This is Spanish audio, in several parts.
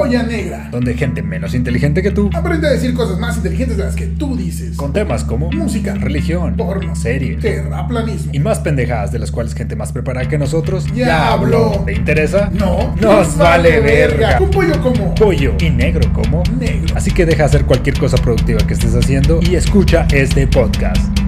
Polla Negra. donde gente menos inteligente que tú, Aprende a decir cosas más inteligentes de las que tú dices. con temas como Música, religión, porno, series terraplanismo. y más pendejadas de las cuales gente más preparada que nosotros Ya habló. ¿Te interesa? No, Nos vale verga. Un pollo como Pollo y negro como negro. Así que deja hacer cualquier cosa productiva que estés haciendo y escucha este podcast.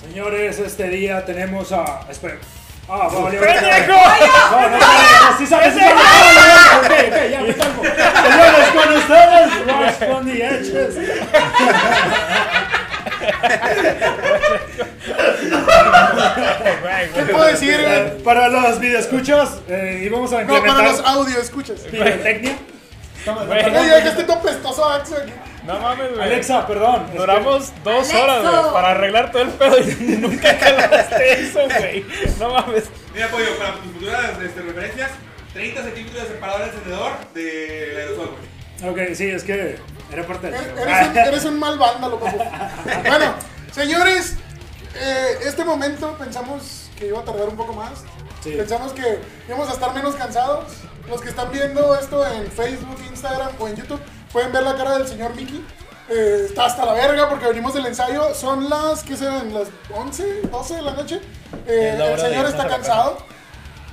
Señores, este día tenemos a. Espera. Ah, vale, ¡Pendejo! No, no, no, sí sabes, sí sabes. Ah, Ok, ok, ya me calmo. Señores, con ustedes, Ross from the Edges. ¿Qué puedo decir, güey? Para los videoescuchas, eh, y vamos a No, para los audio, escuchas. pirotecnia. Güey, Ey, ya que esté todo pestoso, Axel. No mames, güey. Alexa, perdón. que- Duramos dos Alexo. horas, güey, para arreglar todo el pedo y nunca calaste eso, güey. No mames. Mira, Pollo, para tus futuras este, referencias, 30 centímetros de separador encendedor del aerosol, güey. Ok, sí, es que era parte del eres un, eres un mal vándalo, papu. Bueno, señores, eh, este momento pensamos que iba a tardar un poco más. Sí. Pensamos que íbamos a estar menos cansados. Los que están viendo esto en Facebook, Instagram o en YouTube pueden ver la cara del señor Mickey. Eh, está hasta la verga porque venimos del ensayo. Son las, ¿qué serán? Las 11, 12 de la noche. Eh, la el señor está cansado.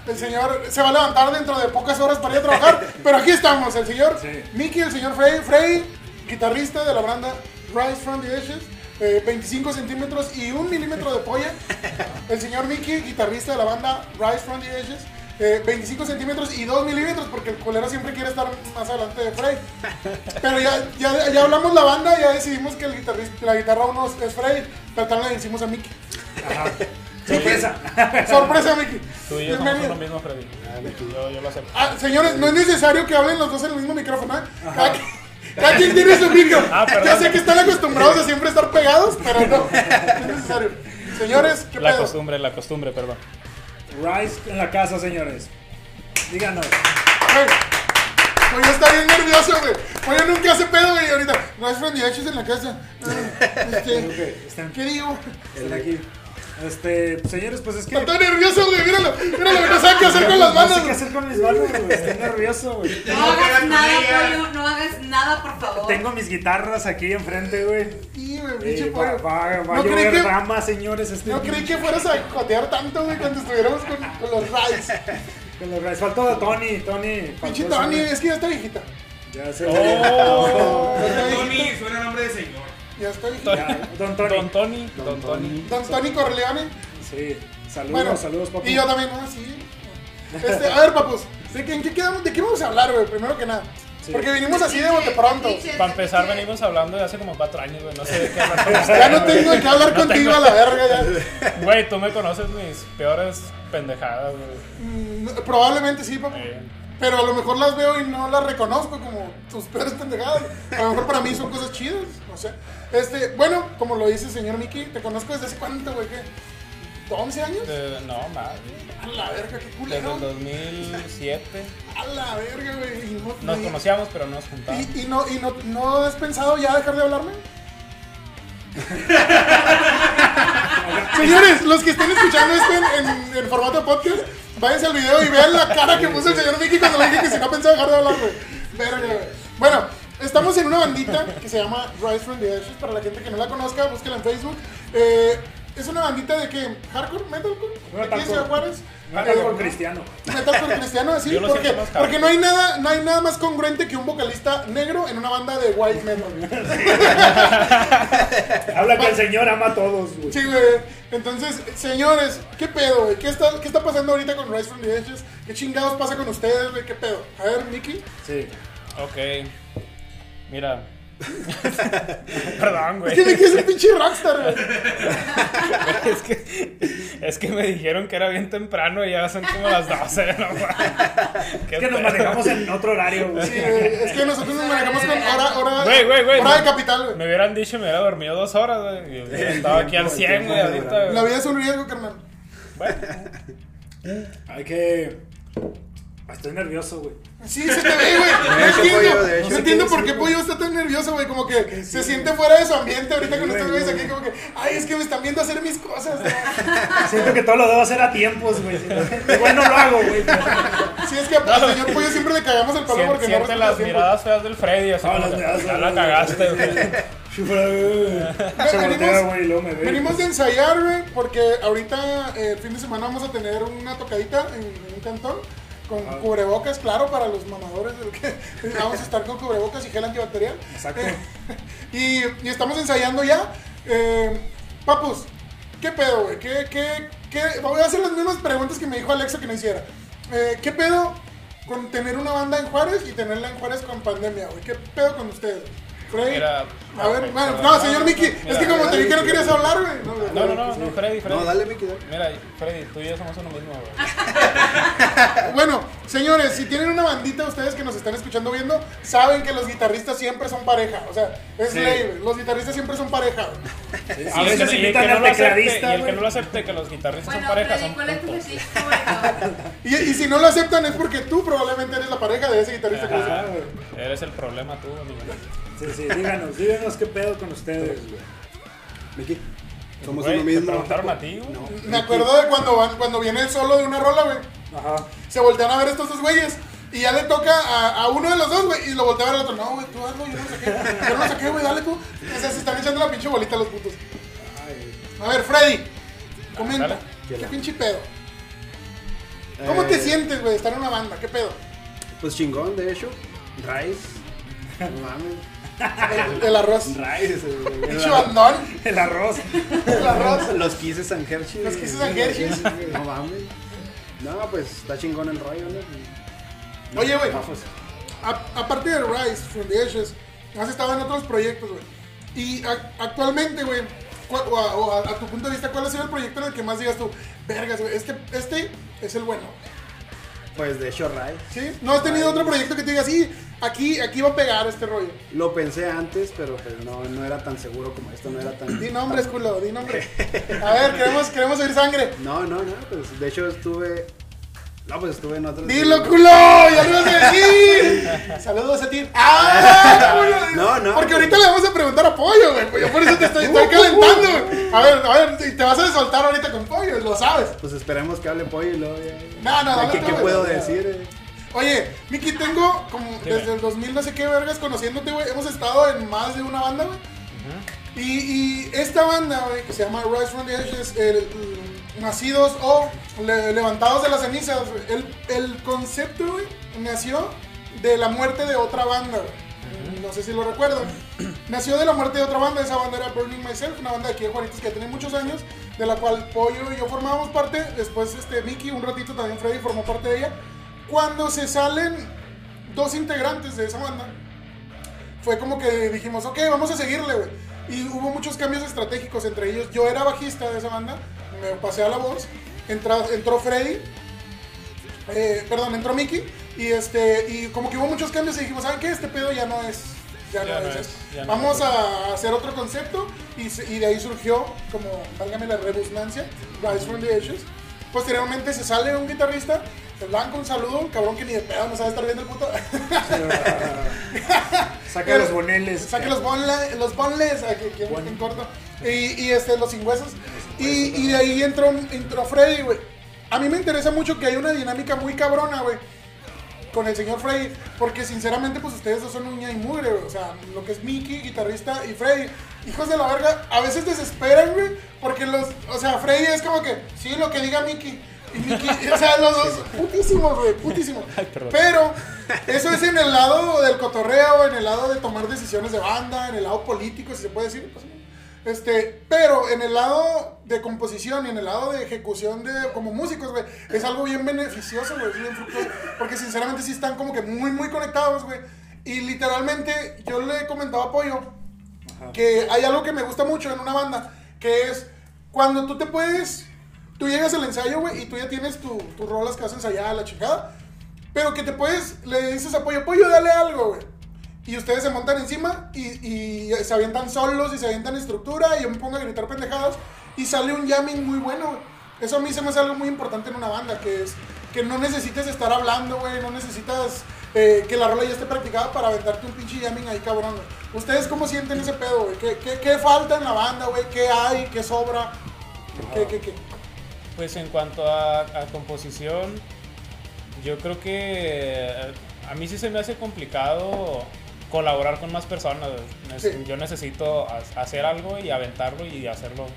El señor se va a levantar dentro de pocas horas para ir a trabajar. pero aquí estamos, el señor Sí. Mickey, el señor Frey. Frey, guitarrista de la banda Rise from the Ashes. eh, 25 centímetros y un milímetro de polla. El señor Mickey, guitarrista de la banda Rise from the Ashes. Eh, 25 centímetros y 2 milímetros porque el culero siempre quiere estar más adelante de Frey. Pero ya, ya, ya hablamos la banda, ya decidimos que el guitarrista, la guitarra uno es Frey, pero también le decimos a Mickey. Ajá. Sorpresa. Sorpresa, Mickey. Tú y yo somos lo mismo, Freddy. Yo, yo lo acepto. Ah, señores, no es necesario que hablen los dos en el mismo micrófono. ¿eh? Cada, qui- cada quien tiene su micro. Ah, ya sé que están acostumbrados a siempre estar pegados, pero no, no es necesario. Señores, ¿qué La pedo? costumbre, la costumbre, perdón. Rise en la casa, señores. Díganos. Pollo está bien nervioso, güey. Pollo nunca hace pedo, güey. Ahorita, no es Friendly Ashes en la casa. Ah, este, Ok, están, ¿Qué digo? están aquí. Este, señores, pues es que. Está nervioso, güey. Míralo, míralo, que no sabe qué hacer con las No sé manos. qué hacer con mis manos, güey. Estoy nervioso, güey. No hagas nada, pollo, no hagas nada, por favor. Tengo mis guitarras aquí enfrente, güey. Sí, güey, pinche pollo. va, va a No creí llover que- señores. Este No creí que fueras a jotear tanto, güey, cuando estuviéramos con, con los Rice. Con los Rise. Faltó a Tony, Tony. Pinche Tony, es que ya está viejita. Ya sé. Oh, Tony suena a nombre de señor. Ya viejita. Ya, Don Tony. Don Tony, Don Tony. Don Tony Corleone. Sí. Saludos, Bueno, saludos, papi. Y yo también, ¿no? Sí. Este, a ver, papus, ¿de qué, en qué quedamos- ¿de qué vamos a hablar, güey? Primero que nada. Sí. Porque vinimos así de bote pronto. Para empezar, venimos hablando de hace como cuatro años, güey. No sé de qué hablar Ya no tengo de qué hablar No contigo tengo- a la verga ya. Güey, tú me conoces mis peores pendejadas, güey. Mm, Probablemente sí, papu. Eh, Pero a lo mejor las veo y no las reconozco como tus peores pendejadas. A lo mejor para mí son cosas chidas, no sé. Este, bueno, como lo dice el señor Mickey, te conozco desde hace cuánto, güey, ¿qué? ¿11 años? de- no, más. A la verga, qué Desde culero. el 2007. A la verga, güey. no- Nos conocíamos, pero no nos juntábamos. ¿Y, y no, y no, no has pensado ya dejar de hablarme? Señores, los que estén escuchando esto en, en, en formato podcast, váyanse al video y vean la cara que puso el señor Mickey cuando le dije que si no pensaba dejar de hablar, güey. Verga, güey. Bueno, estamos en una bandita que se llama Rise from the Ashes. Para la gente que no la conozca, búsquela en Facebook. Eh, es una bandita de que hardcore, metalcore, de aquí de Ciudad Juárez. Metalcore Eh, cristiano. Metalcore cristiano, así, porque, no hay nada, no hay nada más congruente que un vocalista negro en una banda de white metal. Habla que el señor ama a todos, güey. Sí, güey. Entonces, señores, ¿qué pedo, güey? ¿Qué está, ¿Qué está pasando ahorita con Rise from the Ashes? ¿Qué chingados pasa con ustedes, güey? ¿Qué pedo? A ver, Mickey. Sí. Ok. Mira. Perdón, güey. Es que Mickey es un pinche rockstar, güey. Es que, es que me dijeron que era bien temprano y ya son como las 12. No, Es que nos manejamos en otro horario, güey. Sí, güey. Es que nosotros nos manejamos con hora, hora, Güey, güey, güey. hora de capital, güey. Me hubieran dicho me hubiera dormido dos horas, güey. y hubiera estado aquí al 100, güey, ahorita. La güey. vida es un riesgo, carnal. Bueno, Hay que. Estoy nervioso, güey. Sí, se te ve, güey. No entiendo, no entiendo por qué Pollo está tan nervioso, güey. Como que se siente fuera de su ambiente ahorita con estos güeyes güey. aquí. Como que, ay, es que me están viendo hacer mis cosas. Siento que todo lo debo hacer a tiempos, güey. Igual no lo hago, güey. Sí, es que al señor Pollo siempre le cagamos el palo porque no las miradas feas del Freddy. Así Ah, que, miradas ya la cagaste, güey. Se voltea, Venimos, venimos de ensayar, güey, porque ahorita eh, el fin de semana vamos a tener una tocadita en, en un cantón con cubrebocas, claro, para los mamadores del que vamos a estar con cubrebocas y gel antibacterial. Exacto. Eh, y, y estamos ensayando ya. Eh, papus, ¿qué pedo, güey? ¿Qué, qué, qué? Voy a hacer las mismas preguntas que me dijo Alexa que no hiciera. Eh, ¿Qué pedo con tener una banda en Juárez y tenerla en Juárez con pandemia, güey? ¿Qué pedo con ustedes? Freddy. Mira, a ver, no, bueno, no, no, señor mira, es que como te dije no querías hablar, güey. No, No, no, no, no, Freddy, Freddy. No, dale, Miki, dale. Mira, Freddy, tú y yo somos uno mismo, güey. Bueno, señores, si tienen una bandita ustedes que nos están escuchando viendo, saben que los guitarristas siempre son pareja. O sea, es Sí. ley, güey. Los guitarristas siempre son pareja. güey. A Y el veces invitan al lo acepte- tecladista, Y el que no lo acepte que los guitarristas Bueno, son pareja Freddy, son ¿cuál es tu puntos. fetiche favorito? Y, y si no lo aceptan es porque tú probablemente eres la pareja de ese guitarrista que Ajá, dice. Eres el problema tú, amigo. Sí, sí, díganos, díganos qué pedo con ustedes, güey. Miki, somos Güey, uno Te mismo. preguntaron a ti, güey. No. Me acuerdo de cuando, van- cuando viene el solo de una rola, güey. Ajá. Se voltean a ver estos dos güeyes. Y ya le toca a, a uno de los dos, güey. Y lo voltea a ver al otro. No, güey, tú hazlo, yo no lo saqué. Yo no lo saqué, güey, dale tú. O sea, se están echando la pinche bolita los putos. A ver, Freddy, comenta. Dale. ¿Qué pinche pedo? ¿Cómo te Eh, sientes, güey, de estar en una banda? ¿Qué pedo? Pues chingón, de hecho. Rice. No mames. El, el arroz. Rice. el- el- bandón. El arroz. El arroz. Los Kisses and Hershey's. Los Kisses and Hershey's. No mames. No, pues está chingón el rollo, ¿no? Oye, güey. No, pues, A- aparte de Rise from the Ashes, has estado en otros proyectos, güey. Y a- actualmente, güey, o, a, o a- a tu punto de vista, ¿cuál ha sido el proyecto en el que más digas tú, vergas, güey, este, este es el bueno? Pues de hecho, Rice. ¿Sí? ¿No has tenido otro proyecto que te diga, sí, aquí, aquí va a pegar este rollo? Lo pensé antes, pero pues no, no era tan seguro como esto, no era tan... Di nombres, culo, di nombre. A ver, queremos, queremos oír sangre. No, no, no, pues de hecho estuve... No, pues estuve en otros... ¡Dilo, culo! ¡Ya lo ibas a decir! Saludos a ti. ¡Ah! culo! No, no, Porque ahorita le vamos a preguntar a Pollo, güey. Yo por eso te estoy, estoy calentando, güey. A ver, a ver, y te vas a soltar ahorita con Pollo, lo sabes. Pues esperemos que hable pollo y luego ya... No, no, dale ¿Qué, puedo decir? eh? Oye, Miki, tengo como desde el 2000 no sé qué vergas conociéndote, güey. Hemos estado en más de una banda, güey. Y, y esta banda, güey, que se llama Rise from the Ashes, el- el- nacidos o le- levantados de las cenizas, güey. El, el concepto, güey, nació de la muerte de otra banda, güey. No sé si lo recuerdan. Nació de la muerte de otra banda, esa banda era Burning Myself, una banda de aquí de Juanitos que tiene muchos años, de la cual Pollo y yo formábamos parte. Después, este, Mickey, un ratito también Freddy formó parte de ella. Cuando se salen dos integrantes de esa banda, fue como que dijimos, ok, vamos a seguirle, güey. Y hubo muchos cambios estratégicos entre ellos. Yo era bajista de esa banda, me pasé a la voz. Entra- entró Freddy, eh, perdón, entró Mickey. Y, este, y como que hubo muchos cambios y dijimos, ¿saben qué? Este pedo ya no es. Ya, Ya no, es. es, ya no vamos es. a hacer otro concepto. Y, se- y de ahí surgió, como, válgame la redundancia, Rise from the Ashes. Posteriormente se sale un guitarrista, el blanco, un saludo, un cabrón que ni de pedo no sabe estar viendo el puto. Saca los boneles. Saque los, bonle- los bonles, aquí, aquí en- en corto. Y, y, este, los sin huesos. Y, y de ahí entró, entró Freddy, güey. A mí me interesa mucho que hay una dinámica muy cabrona, güey. Con el señor Freddy. Porque sinceramente, pues ustedes dos son uña y mugre. O sea, lo que es Mickey, guitarrista, y Freddy. Hijos de la verga, a veces desesperan, güey. Porque los. O sea, Freddy es como que, sí, lo que diga Mickey. Y Mickey, o sea, los dos, putísimos, güey, putísimos. Pero, eso es en el lado del cotorreo, en el lado de tomar decisiones de banda, en el lado político, si se puede decir. pues, este, pero en el lado de composición y en el lado de ejecución de como músicos, güey, es algo bien beneficioso, güey, es bien fructuoso, porque sinceramente sí están como que muy, muy conectados, güey. Y literalmente yo le he comentado a Pollo que hay algo que me gusta mucho en una banda, que es cuando tú te puedes, tú llegas al ensayo, güey, y tú ya tienes tu- tus rolas que vas a ensayar, la chingada, pero que te puedes, le dices a Pollo, Pollo, dale algo, güey. Y ustedes se montan encima y, se avientan solos y se avientan estructura y yo me pongo a gritar pendejadas y sale un jamming muy bueno. Eso a mí se me hace algo muy importante en una banda, que es que no necesites estar hablando, güey, no necesitas eh, que la rola ya esté practicada para aventarte un pinche jamming ahí cabrón. ¿Ustedes cómo sienten ese pedo, güey? ¿Qué, qué, falta en la banda, güey? ¿Qué hay? ¿Qué sobra? ¿Qué, qué, qué? Pues en cuanto a, a composición, yo creo que eh, a mí sí se me hace complicado colaborar con más personas. Sí. Yo necesito ha- hacer algo y aventarlo y hacerlo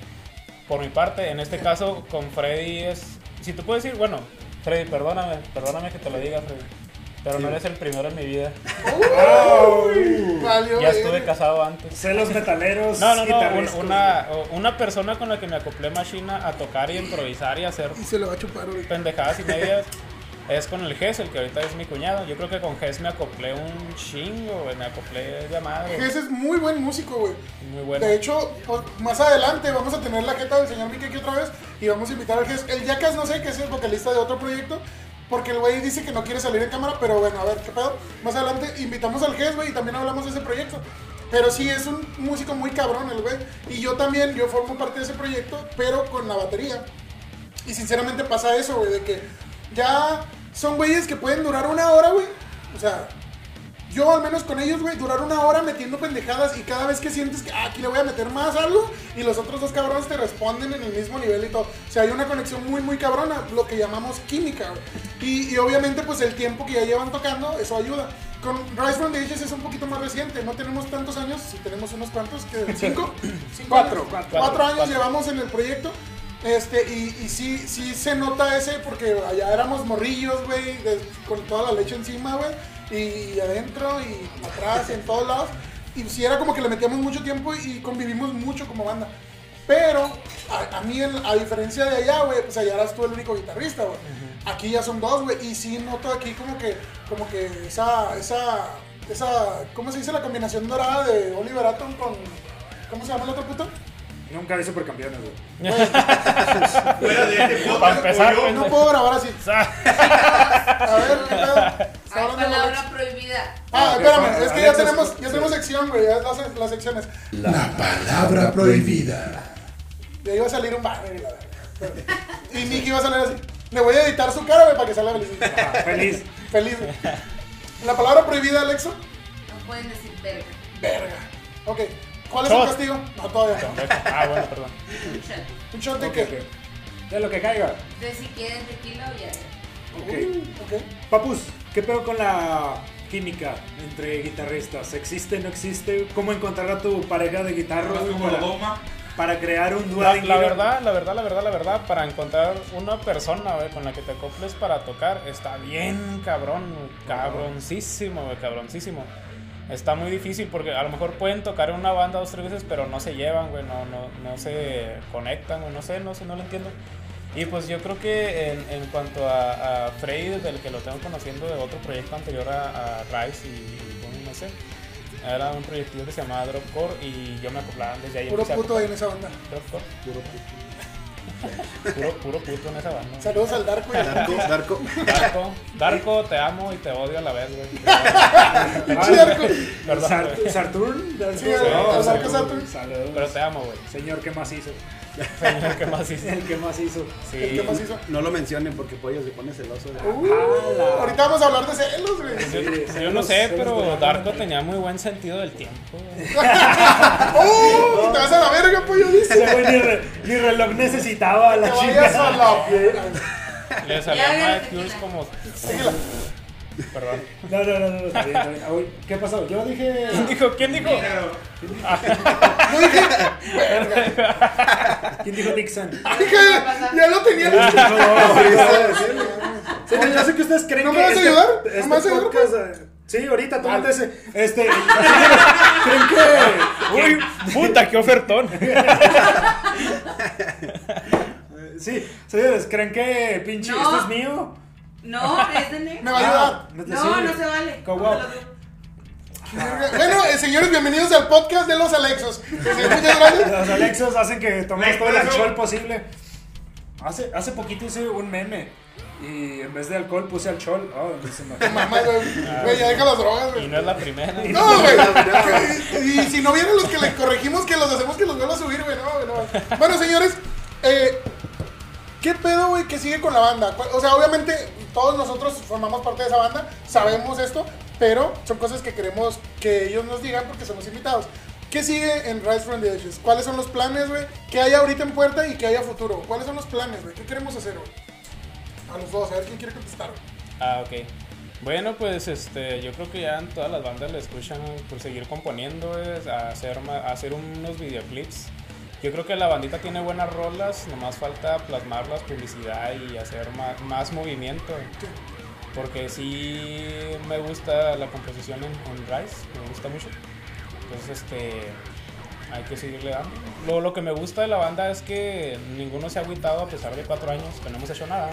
por mi parte. En este caso, con Freddy es... Si tú puedes decir, bueno, Freddy, perdóname, perdóname que te lo diga, Freddy. Pero no eres el primero en mi vida. Valió, Ya estuve casado antes. Celos metaleros. No, no, no. una, una persona con la que me acoplé machina a tocar y improvisar y hacer Y se le va a chupar ahorita. pendejadas y medias es con el GES, el que ahorita es mi cuñado. Yo creo que con GES me acoplé un chingo, güey. Me acoplé de madre. Ese es muy buen músico, güey. Muy bueno. De hecho, pues, más adelante vamos a tener la jeta del señor Mike aquí otra vez y vamos a invitar al Ges. El Jackas, no sé, que es el vocalista de otro proyecto, porque el güey dice que no quiere salir en cámara, pero bueno, a ver, ¿qué pedo? Más adelante invitamos al Ges, güey, y también hablamos de ese proyecto. Pero sí, es un músico muy cabrón el güey. Y yo también, yo formo parte de ese proyecto, pero con la batería. Y sinceramente pasa eso, güey, de que ya son güeyes que pueden durar una hora, güey. O sea, yo al menos con ellos, güey, durar una hora metiendo pendejadas y cada vez que sientes que ah, aquí le voy a meter más algo y los otros dos cabrones te responden en el mismo nivel y todo. O sea, hay una conexión muy, muy cabrona, lo que llamamos química, güey. Y, y obviamente, pues el tiempo que ya llevan tocando, eso ayuda. Con Rise from the Ages es un poquito más reciente, no tenemos tantos años, si tenemos unos cuantos, que ¿Cinco? ¿Cinco Cuatro, años? cuatro. Cuatro años Cuatro. llevamos en el proyecto. Este, y, y sí, sí se nota ese porque allá éramos morrillos, güey, con toda la leche encima, güey, y, adentro y atrás y en todos lados. Y sí era como que le metíamos mucho tiempo y convivimos mucho como banda. Pero a, a mí, a diferencia de allá, güey, pues allá eras tú el único guitarrista, güey. Aquí ya son dos, güey, y sí noto aquí como que, como que esa, esa, esa, ¿cómo se dice? La combinación dorada de Oliver Atom con, ¿cómo se llama el otro puto? Nunca hay supercampeones, güey. Fuera de este Para empezar, No puedo grabar así. A ver, palabra prohibida. Ah, ok, espérame, es que ya tenemos, ya tenemos sección, güey, ya las, las secciones. La palabra prohibida. Ya iba a salir un banner y Nicky iba a salir así. Le voy a editar su cara, güey, para que salga feliz. Ah, feliz. Feliz, güey. La palabra prohibida, Alexo. No pueden decir verga. Verga. Ok. ¿Cuál es el castigo? No, todavía no. Ah, bueno, perdón. Un shot. ¿Un shot de qué? De lo que caiga. Entonces, si quieren tequila o ya. Ok. Ok. Papus, ¿qué pedo con la química entre guitarristas? ¿Existe, no existe? ¿Cómo encontrar a tu pareja de guitarra para, para crear un dúo La, de la verdad, la verdad, la verdad, la verdad, para encontrar una persona, con la que te acoples para tocar, está bien cabrón, cabroncísimo, güey, cabroncísimo. Está muy difícil porque a lo mejor pueden tocar en una banda dos, tres veces, pero no se llevan, güey, no, no, no se conectan, güey, no sé, no sé, no lo entiendo. Y pues yo creo que en, en cuanto a, a Freddy, desde el que lo tengo conociendo de otro proyecto anterior a, a Rise y, y bueno, no sé, era un proyecto que se llamaba Dropcore y yo me acoplaba desde ahí. Puro puto ahí en esa banda. Dropcore. Puro, puro puto en esa banda. Saludos al Dark, güey. Darko, Darko. Darko, Darko, te amo y te odio a la vez, güey. Pinche Darko. Perdón. ¿Saturn? Darko Saturn. Saludos. Pero te amo, güey. Señor, ¿qué más hizo? Señor, ¿qué más hizo? El que más hizo. ¿El qué más hizo? No lo mencionen porque Pollo se pone celoso. Uh, ahorita vamos a hablar de celos, güey. Yo, yo no sé, pero Darko tenía muy buen sentido del tiempo. ¡Oh! Te vas a la verga, pollo, dice. Ni, re- ni reloj necesitaba Te la vayas chica. a la verga. Le salía como. Perdón. No, no, no, no, está bien, está bien. Uy, ¿Qué pasó? Yo dije. ¿Quién dijo? ¿Quién dijo? Yo dije, verga. ¿Quién dijo Dixon? Dije, ya lo tenía. Señor, yo sé que ustedes creen ¿No que. me vas a este- ayudar? ¿No este me vas a ayudar, podcast, eh, Sí, ahorita, tómate ese. Este. ¿Creen que. Uy, puta, qué ofertón. Sí, señores, ¿creen que pinche No. esto es mío? No, es de negro. Me va a ayudar. No, No, se vale. Bueno, eh, señores, bienvenidos al podcast de los Alexos. Muchas gracias. Los Alexos hacen que tomemos todo el alcohol posible. Hace, hace poquito hice un meme y en vez de alcohol puse alcohol. Oh, se me- Mamá, güey. Güey, ya deja las drogas, Y güey. no es la primera. No, güey. Y si no vieron los que le corregimos, que los hacemos que los vuelva a subir, güey. No, güey, no. Bueno, señores, eh, ¿Qué pedo, güey, que sigue con la banda? O sea, obviamente todos nosotros formamos parte de esa banda, sabemos esto, pero son cosas que queremos que ellos nos digan porque somos invitados. ¿Qué sigue en Rise from the Edges? ¿Cuáles son los planes, güey? ¿Qué hay ahorita en puerta y qué hay a futuro? ¿Cuáles son los planes, güey? ¿Qué queremos hacer, güey? A los dos, a ver quién quiere contestar, güey. Ah, ok. Bueno, pues este, yo creo que ya en todas las bandas le escuchan por seguir componiendo, es, hacer, hacer unos videoclips. Yo creo que la bandita tiene buenas rolas, nomás falta plasmarlas, publicidad y hacer más, movimiento. Porque sí me gusta la composición en, en Rise, me gusta mucho. Entonces, este, hay que seguirle dando. Lo, lo que me gusta de la banda es que ninguno se ha agüitado a pesar de cuatro años que no hemos hecho nada.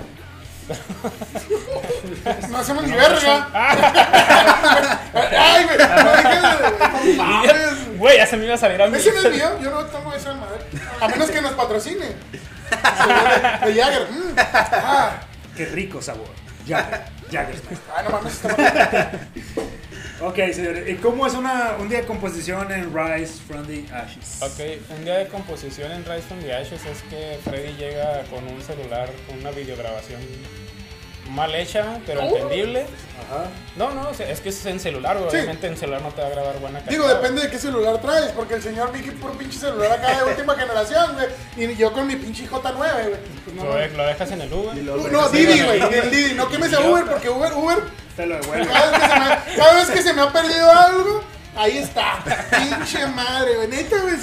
No hacemos ni verga. Ay, güey. No dejes. Güey, ya se me iba a salir a mí. Ese no es mío, yo no tengo esa madre. A menos que nos patrocine. De de Jagger. Mm. Ah, Qué rico sabor. Jagger, Jaggersmeister. ah, no mames, está. Ok, señores. ¿Y cómo es una, un día de composición en Rise from the Ashes? Ok, un día de composición en Rise from the Ashes es que Freddy llega con un celular, con una videograbación mal hecha, pero entendible. Ajá. No, no, es que es en celular, güey, Sí. obviamente en celular no te va a grabar buena calidad. Digo, depende de qué celular traes, porque el señor Vicky por pinche celular acá de última generación, güey. Y yo con mi pinche J9, güey. Pues no, Lo, de- lo dejas en el Uber. Luego Uh, no, Didi, güey. El Didi. No quemes a Uber, porque Uber, Uber, Te lo devuelvo. cada vez que se me, cada vez que se me ha perdido algo, ahí está. Pinche madre, güey. Neta, güey.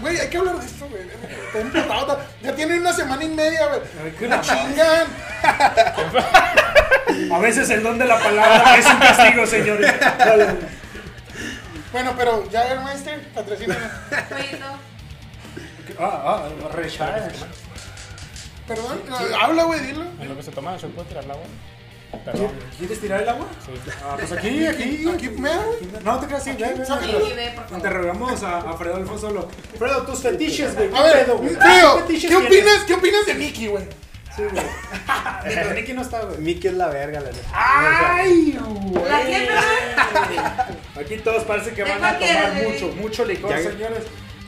Güey, hay que hablar de esto, güey. Ya tiene una semana y media, güey. Me la chingan. A veces el don de la palabra es un castigo, señores. Dale. Bueno, pero Jaggermeister, patrocíname. Pollito. Ah, ah, recharge. Perdón, no, habla, güey, dilo. En lo que se toma, ¿se puede tirar el agua? Perdón. ¿Quieres tirar el agua? Sí. Ah, pues aquí, aquí. Aquí, mea, güey. No te creas así, ven, ven. Interrogamos a, a Fredo Alfonso Solo. Fredo, tus fetiches, güey. A ver? Frío, ¿Qué opinas, ¿qué opinas de Mickey, güey? Sí, güey. Nicky no está, güey. Mickey es la verga, la neta. ¡Ay, güey! ¿La? Aquí todos parece que ¿De van a tomar mucho, mucho licor, señores.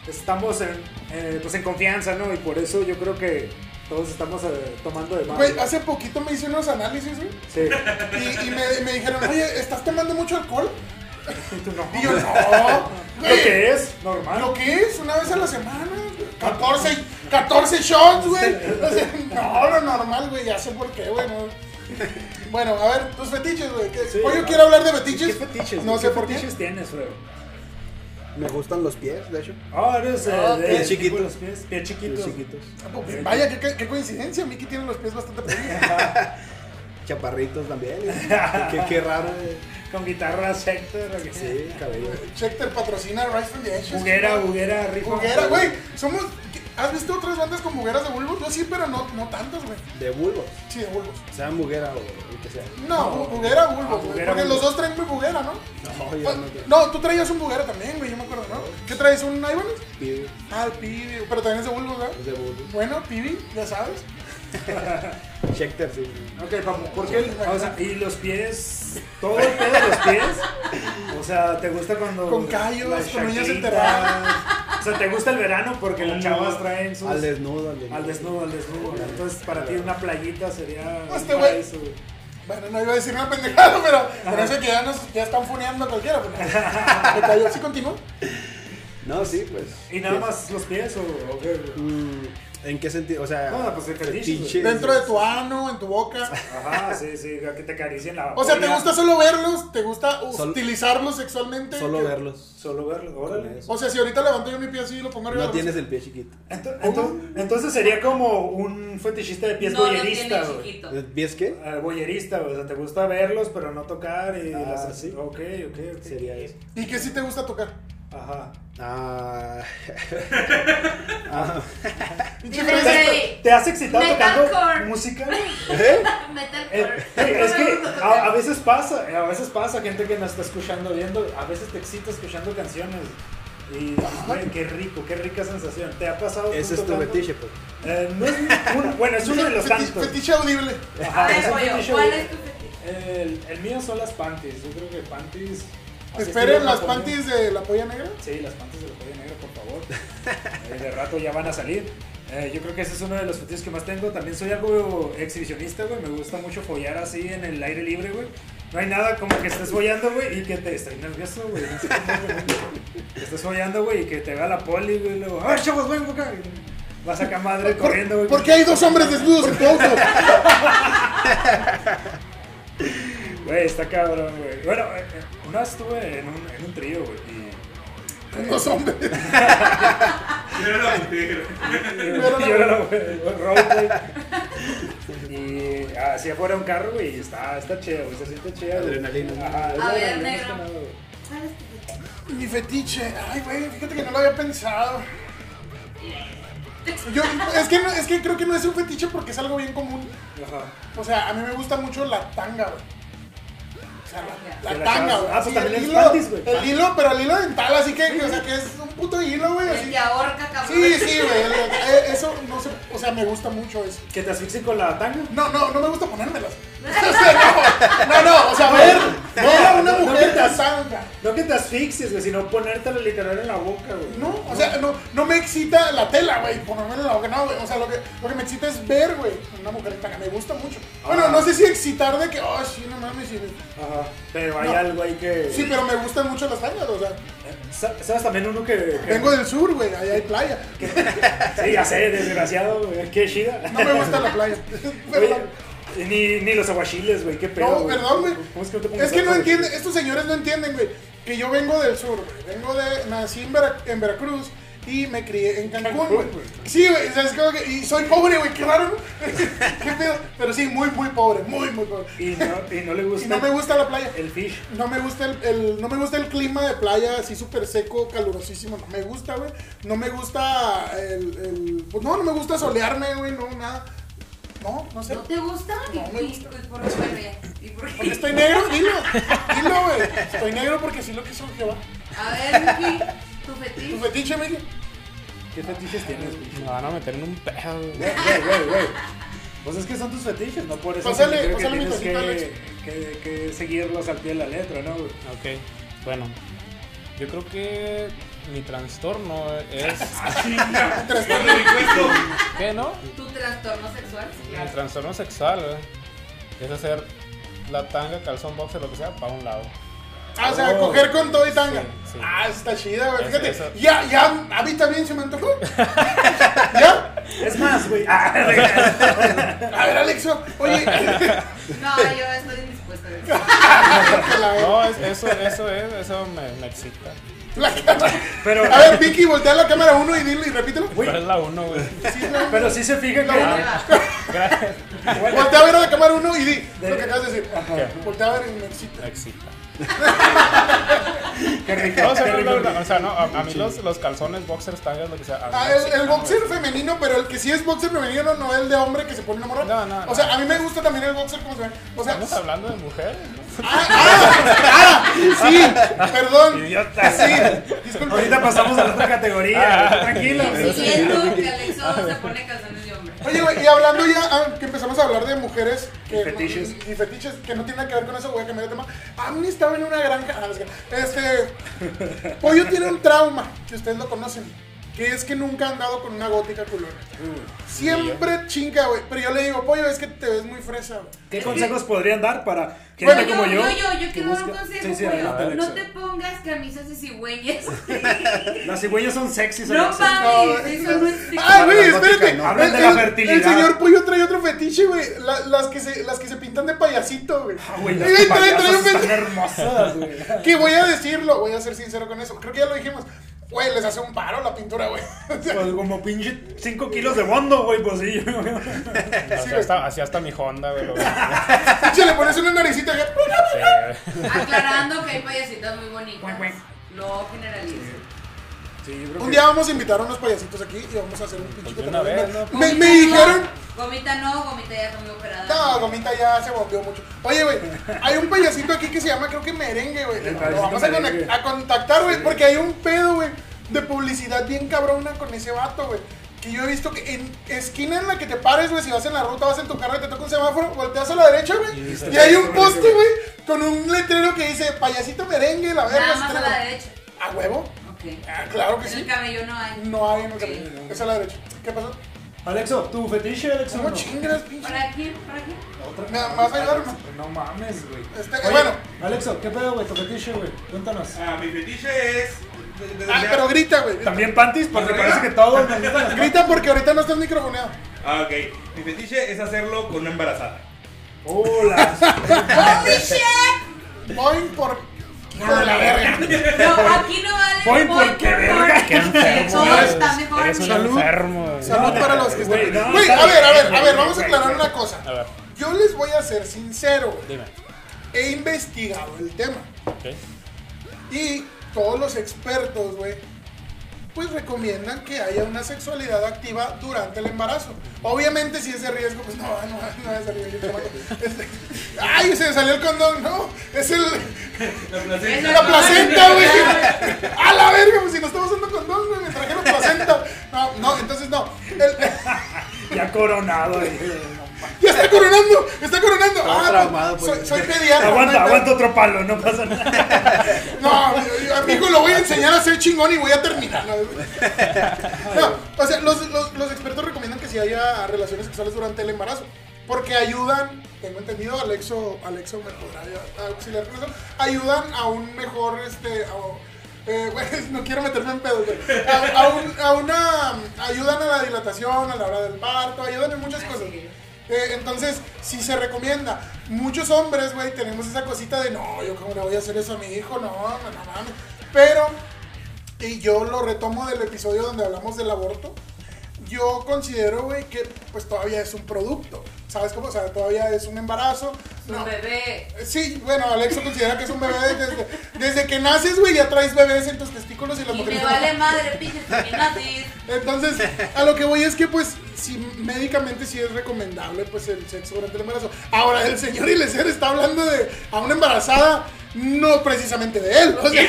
Estamos en, eh, pues en confianza, ¿no? Y por eso yo creo que todos estamos eh, tomando de más. Güey, hace poquito me hice unos análisis, güey. Sí. Y, y me, me dijeron, oye, ¿estás tomando mucho alcohol? Y tú no. Y yo, no, Lo güey. que es normal. ¿Lo que es? Una vez a la semana. 14, 14 shots, güey. O sea, no, lo normal, güey. Ya sé por qué, güey. no. Bueno, a ver, tus fetiches, güey. ¿Qué- Sí, Hoy yo quiero hablar de ¿Qué fetiches. fetiches? No güey? sé ¿Qué por qué. fetiches tienes, Fredo? Me gustan los pies, de hecho. Ah, eres eh, Ah, de pies tipo chiquitos. los pies, pies chiquitos. Chiquitos. Vaya, qué, qué- coincidencia. Mickey tiene los pies bastante pequeños. Chaparritos también. ¿eh? qué, qué raro. eh. Con guitarra sector. ¿o qué? Sí, cabello. Schecter patrocina Rise from the Ashes. Buguera, buguera, rico. Buguera, güey. Somos. ¿Has visto otras bandas con bugueras de bulbos? Yo sí, pero no, no tantas, güey. De bulbos. Sí, de bulbos. Sea muguera o lo que sea. No, bu- buguera, bulbos, Ah, güey. buguera, Porque los dos traen muy buguera, ¿no? No, yo no te No, tú traías un buguera también, güey, yo me acuerdo, ¿no? ¿Qué traes? ¿Un Ibanez? pido. Ah, el Pibi, pero también es de bulbos, ¿verdad? Es de bulbos. Bueno, Pibi, ya sabes. Schecter, sí. Ok, Papu, ¿por qué? el- O sea, y los pies, todo el pedo de los pies. O sea, ¿te gusta cuando. Con callos, con uñas enterradas. O sea, ¿te gusta el verano porque las chavas traen sus. Al desnudo, al desnudo. Al desnudo, al desnudo. Entonces, para ti, una playita sería. Este güey-. Bueno, no iba a decir una pendejada, pero parece que ya, nos, ya están funeando a cualquiera. Me cayó. ¿Sí continúa? No, sí, pues. ¿Y nada más los pies o, o qué? ¿En qué sentido? O sea, No, pues el fetiche, fetiches. Dentro de tu ano, en tu boca. Ajá, sí, sí, que te acaricien la. O sea, ¿te gusta solo verlos? ¿Te gusta Sol- utilizarlos sexualmente? Solo verlos. Solo verlo, Con órale. O sea, si ahorita levanto yo mi pie así y lo pongo arriba No la tienes el pie chiquito. Ento- ento- Entonces sería como un fetichista de pies No lo boyerista, güey. ¿El ¿Pies qué? Ah, boyerista. O sea, te gusta verlos, pero no tocar y Ah, las sí. Ok, ok, ok. Sería eso. ¿Y qué sí te gusta tocar? Ajá. Ah. ah. ¿Te has excitado tocando Metalcore. música? ¿Eh? Metalcore. Eh, es que a, a veces pasa, a veces pasa, gente que nos está escuchando, viendo, a veces te excita escuchando canciones. Y güey, qué rico, qué rica sensación. ¿Te ha pasado? Ese es tu tocando? fetiche, pues. Eh, no es uno, bueno, es uno de los tantos. Fetiche audible. Ajá, es un fetiche, ¿cuál es tu fetiche? El, el mío son las panties. Yo creo que panties. Esperen las panties de la polla negra. Sí, las panties de la polla negra, por favor. Eh, de rato ya van a salir. Eh, yo creo que ese es uno de los fetiches que más tengo. También soy algo exhibicionista, güey. Me gusta mucho follar así en el aire libre, güey. No hay nada como que estés follando, güey, y que te... Estoy nervioso, güey. no sé cómo, güey. Que estés follando, güey, y que te vea la poli, güey, y luego... ¡A ver, chavos, ven acá! Vas acá madre ¿Por, corriendo, güey. ¿por qué hay dos hombres desnudos en tu auto? Güey, está cabrón, güey. Bueno, eh, eh, una vez estuve en un, en un trío, güey, y... Dos hombres. Yo era la mujer. Yo era la- güey. Y hacia afuera un carro, güey, y está, está chido, güey, se siente chido. Adrenalina. Ajá, A ver, adrenalina, negro. más que nada, güey. ¿Cuál es tu fetiche? Mi fetiche. Ay, güey, fíjate que no lo había pensado. Yo, es, que no- es que creo que no es un fetiche porque es algo bien común. Ajá. O sea, a mí me gusta mucho la tanga, güey. La, tanga, güey. ah, pues también el panties, güey. el hilo, pero el hilo dental, así que, que, o sea, que es un puto hilo, güey. Así. ahorca, cabrón. Sí, sí, güey. eh, Eso, no sé, o sea, me gusta mucho eso. ¿Que te asfixien con la tanga? No, no, no me gusta ponérmelas. No, no, no, o sea, ver, ver a una no, no mujer me das- tanga. No que te asfixies, güey, sino ponértela literal en la boca, güey. No, o sea, no, no me excita la tela, güey, ponérmela en la boca, no, güey. O sea, lo que, lo que me excita es ver, güey, una mujer tanga. Me gusta mucho. Bueno, no sé si excitar de que, oh, sí, no mames, sí, Ajá. Pero hay No. algo ahí que. sí, pero me gustan mucho las tangas, o sea. Sa- ¿Sabes también uno que. que- Vengo del sur, güey, allá hay playa. Sí, ya sé, desgraciado, güey. Qué chida. No me gusta la playa. Oye, Perdón. Ni, ni los aguachiles, güey. Qué pedo. No, perdón, güey. ¿Cómo es que no Es que no aguachiles? entienden, estos señores no entienden, güey, que yo vengo del sur, güey. Vengo de, nací en, Vera- en Veracruz y me crié en Cancún, güey. Sí, güey, y soy pobre, güey, qué raro. ¿Qué pedo? Pero sí, muy, muy pobre, muy, muy pobre. Y no, y no le gusta. Y no me gusta la playa. El fish. No me gusta el, el- no me gusta el clima de playa así súper seco, calurosísimo. No me gusta, güey. No me gusta el, el- Pues no, no me gusta solearme, güey, no, nada. No, no sé. ¿No te gusta? No, me ¿Y- gusta. y- ¿Por qué? ¿Y por qué? Porque estoy negro, dilo. Dilo, güey. Estoy negro porque sí lo quiso Jehová. A ver, Miki, tu ¿Tu fetiche. fetiche, Miki? ¿Qué fetiches tienes, güey? Me van a meter en un pedo. güey. Güey, güey. Pues es que son tus fetiches, no por eso Pásale- que pásale mi que, que, que seguirlos al pie de la letra, ¿no? güey? Ok, bueno. Yo creo que mi trastorno es. Cuento. ¿Qué, no? ¿Tu trastorno sexual? Mi trastorno sexual, güey, Es hacer la tanga, calzón, boxer, lo que sea, para un lado. Ah, o sea, Oh. coger con todo y tanga. Sí, sí. Ah, está chida, güey. Fíjate, eso. ya, ya, a mí también se me antojó. ¿Ya? Es más, güey. ah, A ver, Alexo, oye. No, yo estoy indispuesta. No, es- eso, eso es, eso me, me excita. La cámara. pero, A ver, Vicky, voltea la cámara uno y dilo y repítelo. Pero es la uno, güey. Sí, pero sí se fijan que. No. Ahí va. Gracias. Voltea a ver a la cámara uno y di lo que acabas de decir. Voltea a ver y me excita. Me excita. Qué rico. No, qué rico. o sea, no, a, a mí los, los calzones, boxers, tangas, lo que sea. Ah, el, boxer femenino, pero el que sí es boxer femenino no el de hombre que se pone una morra. No, no, O no. sea, a mí me gusta también el boxer como se ve. O sea, Estamos hablando de mujeres. Ah, ah, ah, sí, perdón. Idiota. Sí, disculpa. Ahorita pasamos a la otra categoría. Ah. Tranquilo. Siento que Alexo se pone calzones de hombre. Oye, güey, y hablando ya, ah, que empezamos a hablar de mujeres que, Y fetiches. y fetiches que no tienen nada que ver con eso, voy a cambiar de tema. Amni estaba en una granja. ah, Este. Pollo tiene un trauma, que ustedes lo conocen, que es que nunca ha andado con una gótica culona. Siempre chinga, güey. Pero yo le digo, Pollo, es que te ves muy fresa, güey. ¿Qué consejos podrían dar para gente Bueno, como yo? yo, yo, yo quiero dar un consejo, Sí, sí, pollo. adelante, No te pongas camisas de cigüeñas. Las cigüeñas son sexys. No mames, eso no es Ah, güey, espérate. no. Hablan de El- la fertilidad. El señor Pollo trae otro fetiche, güey. La- las, que se, las que se pintan de payasito, güey. Ah, güey, las trae- trae están hermosas, güey. Que voy a decirlo, voy a ser sincero con eso. Creo que ya lo dijimos. Güey, les hace un paro la pintura, güey. Pues como pinche 5 kilos de bondo, güey, pues sí. Así hasta, así hasta mi Honda, güey. lo- pinche, le pones una naricita. Sí, güey. Aclarando que hay payasitas muy bonitas. No generalices. Sí, yo creo Un que- día vamos a invitar a unos payasitos aquí y vamos a hacer un pinche Pues de una vez, ¿no? Me, dijeron. Gomita no, gomita ya está muy operada. No, Gomita ya se volvió mucho. Oye, güey, hay un payasito aquí que se llama, creo que merengue, güey. Lo vamos a, merengue. conect- a contactar, güey, porque hay un pedo, güey, de publicidad bien cabrona con ese vato, güey. Que yo he visto que en esquina en la que te pares, güey, si vas en la ruta, vas en tu carro y te toca un semáforo, volteas a la derecha, güey. Y hay un poste, güey, con un letrero que dice payasito merengue, la verga. Nada más a la derecha. ¿A huevo? Ok. Ah, claro que En sí. el cabello no hay. No hay en el Ok. camino. Es a la derecha. ¿Qué pasó? Alexo, tu fetiche, Alexo. ¿Cómo no? chingas, pinche? ¿Para quién? ¿Para quién? Otra Me- cosa, me vas a ayudar, Alexo, No mames, güey. Este, Oye, bueno. Alexo, ¿qué pedo, güey? Tu fetiche, güey. Cuéntanos. Ah, mi fetiche es. de- de- Ah, pero grita, güey. También panties, porque ¿Para parece que todos las Grita porque ahorita no estás microfoneado. Ah, ok. Mi fetiche es hacerlo con una embarazada. Hola. ¡Holy shit! Voy por. De la verga. No, aquí no vale. Voy porque por verga. Qué enfermo. Está mejor. Eres un Salud. enfermo. güey. Salud para los que están. no, Güey, a ver, a ver, a ver, vamos a aclarar una cosa. A ver, Yo les voy a ser sincero, dime. He investigado el tema. Ok. Y todos los expertos, güey, pues recomiendan que haya una sexualidad activa durante el embarazo. Obviamente, si es de riesgo, pues no, no, no es de riesgo. chamaco. Este, ay, se me salió el condón. No, es el, La placenta. la placenta, güey. A la verga, pues si no estamos usando condón, güey, me trajeron placenta. No, no, entonces no. El- Ya coronado, güey. Ya está coronando, está coronando. Ah, traumado, pues, soy, pues. soy pediatra. Aguanta, aguanta otro palo, no pasa nada. No, amigo, lo voy a enseñar a ser chingón y voy a terminar. No, o sea, los, los- los expertos recomiendan que si haya relaciones sexuales durante el embarazo. Porque ayudan, tengo entendido, Alexo, Alexo me podrá auxiliar con eso, ayudan a un mejor, este, a- eh, no quiero meterme en pedos, güey. A, a un- a una, ayudan a la dilatación, a la hora del parto, ayudan en muchas cosas. Eh, entonces, sí se recomienda. Muchos hombres, güey, tenemos esa cosita de, no, yo cómo le voy a hacer eso a mi hijo, no, no, no mames. Pero, y yo lo retomo del episodio donde hablamos del aborto, yo considero, güey, que pues todavía es un producto. ¿Sabes cómo? O sea, todavía es un embarazo. Un No. bebé. Sí, bueno, Alexo considera que es un bebé desde, desde que naces, güey, ya traes bebés en tus testículos y las Y mujeres... me vale madre, pinches feminazis. Entonces, a lo que voy es que, pues, si médicamente sí es recomendable, pues, el sexo durante el embarazo. Ahora, el señor Ileser está hablando de a una embarazada, no precisamente de él. O sea,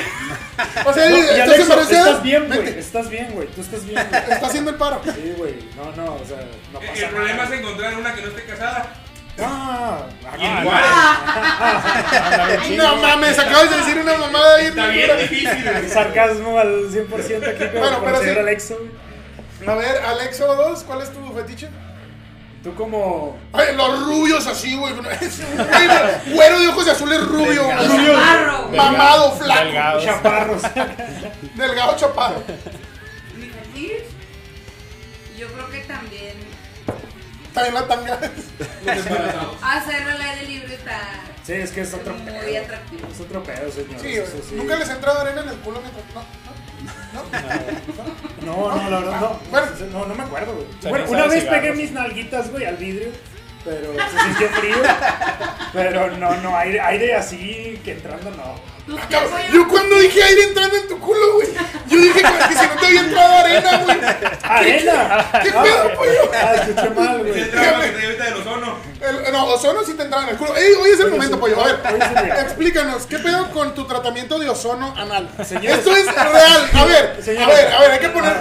o sea No, y ¿estás Alexo, embarazada? estás bien, güey. Estás bien, güey. Tú estás bien, güey. Está haciendo el paro. Sí, güey. No, no, o sea, no El, pasa el problema es nada. encontrar una que no esté casada. Ah, ah, igual. Chido. No mames, acabas de decir una mamada ahí. Está bien difícil. güey. Sarcasmo al 100% aquí con, Bueno, pero sí. Alexo. A ver, Alexo 2, ¿cuál es tu fetiche? Tú como... Ay, los rubios así, güey. Güero de ojos azules rubio. güey. Rubio. Chaparro. Mamado, flaco. Delgados. Chaparros. Delgado, chaparro. Mi fetiche, Yo creo que también También la tanga. Los embarazados. hacerlo al aire libre está Sí, es que es otro muy pedo. atractivo. Es otro pedo, señor. Sí, Eso sí. Nunca les ha entrado arena en el culo mientras. No, no. No, no, la verdad no. Bueno. no, no me acuerdo, güey. Bueno, una vez cigarros. pegué mis nalguitas, güey, al vidrio. Pero se sintió frío. Pero no, no, aire, aire así que entrando no. Yo cuando dije aire entrando en tu culo, güey. Yo dije como que si no te había entrado arena, güey. ¡Arena! ¿Qué pedo, pollo? Ah, escuché mal, güey. ahorita del ozono. No, ozono sí te entraba en el culo. Ey, hoy es el momento, pollo. A ver, explícanos, ¿qué pedo con tu tratamiento de ozono anal? Señores. Esto es real. A ver, a ver, a ver, hay que poner.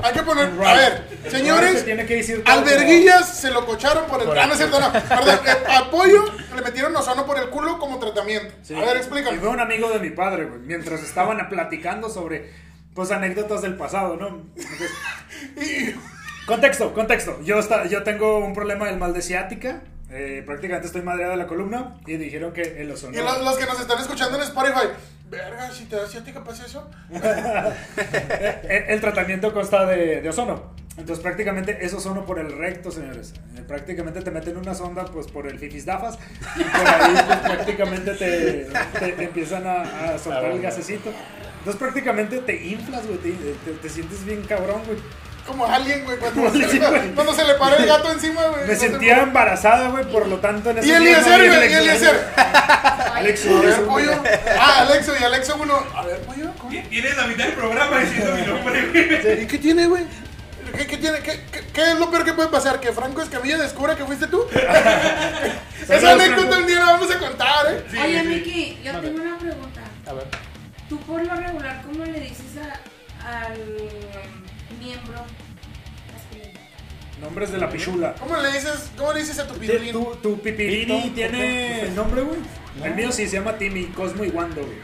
Hay que poner. A ver, Se señores. tiene que decir todo Alberguillas se lo cocharon por el. Ah, no es cierto, no. Perdón, eh, a pollo le metieron ozono por el culo como tratamiento. Sí. A ver, Y explícanos. fue un amigo de mi padre, güey, mientras estaban platicando sobre, pues, anécdotas del pasado, ¿no? Entonces, contexto, contexto. Yo, está, yo tengo un problema del mal de ciática. eh, prácticamente estoy madreado de la columna y dijeron que el ozono... Y los, los que nos están escuchando en Spotify, verga, si te da ciática, pasa eso. El, tratamiento consta de, de ozono. Entonces prácticamente es ozono por el recto, señores. Eh, prácticamente te meten una sonda pues por el fifisdafas y por ahí pues, prácticamente te, te- te empiezan a, a soltar el gasecito. Entonces prácticamente te inflas, güey, te, te- te sientes bien cabrón, güey. Como alguien, güey, cuando, alguien, güey. cuando se le paró el gato encima, güey. Me No sentía cómo. embarazada, güey, por lo tanto en ese Y Eliezer, güey, y Eliezer. Alex, A ver, pollo. Ah, Alexo y Alexo uno. A ver, pollo, ¿cómo? Tienes la mitad del programa diciendo mi nombre, güey. ¿Y qué tiene, güey? ¿Qué, qué tiene? ¿Qué, qué, qué es lo peor que puede pasar? ¿Que Franco Escamilla descubra que fuiste tú? Esa anécdota un día la vamos a contar, ¿eh? Oye, Miki, yo tengo una pregunta. A ver. Tú por lo regular, ¿cómo le dices a- al miembro? Nombres de la pichula. ¿Cómo le dices, cómo le dices a tu ¿Tu, pirulín? tu, tu tiene nombre, güey? El mío sí se llama Timmy, Cosmo y Wando, güey.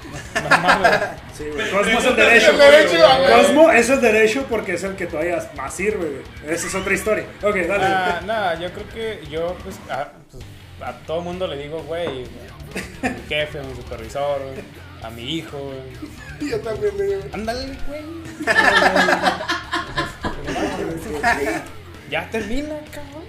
Sí, güey. Cosmo es el derecho. El derecho. Cosmo es el derecho porque es el que todavía más sirve, güey. Esa es otra historia. Ok, dale. Ah, nada, yo creo que yo, pues, a, pues, a todo mundo le digo, güey, a mi jefe, a mi supervisor, güey, a mi hijo, güey. Yo también le digo. Ándale, güey. Ya termina, cabrón.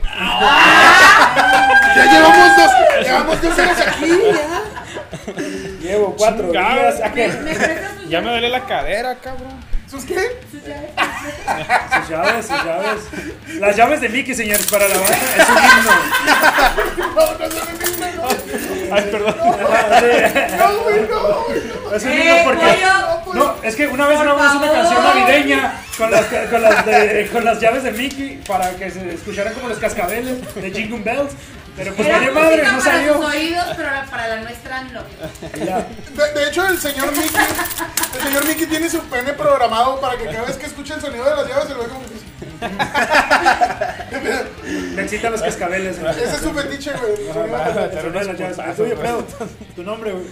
Ya llevamos dos, llevamos dos horas aquí, ya. Llevo cuatro Chingado. días. ¿Me, me Ya me duele la cadera, cabrón. ¿Sus qué? sus llaves? Sus llaves, sus llaves. Las llaves de Mickey, señores, para la banda. Es un himno. No, no se me pinta, no. Ay, perdón. Ah. No, güey, no, güey, no. Es un Eh, himno porque. pollo. No, es que una vez grabamos una canción navideña con las, con, las de- con las llaves de Mickey para que se escucharan como los cascabeles de Jingle Bells. Pero pues Era madre, no para salió. sus oídos, pero para la nuestra no. De, de hecho, el señor Mickey, el señor Mickey tiene su pene programado para que cada vez que escuche el sonido de las llaves se lo ve como que... Me excitan los cascabeles. Ese es su fetiche, güey. el sonido de las llaves. tuyo, Fredo. Tu nombre, güey.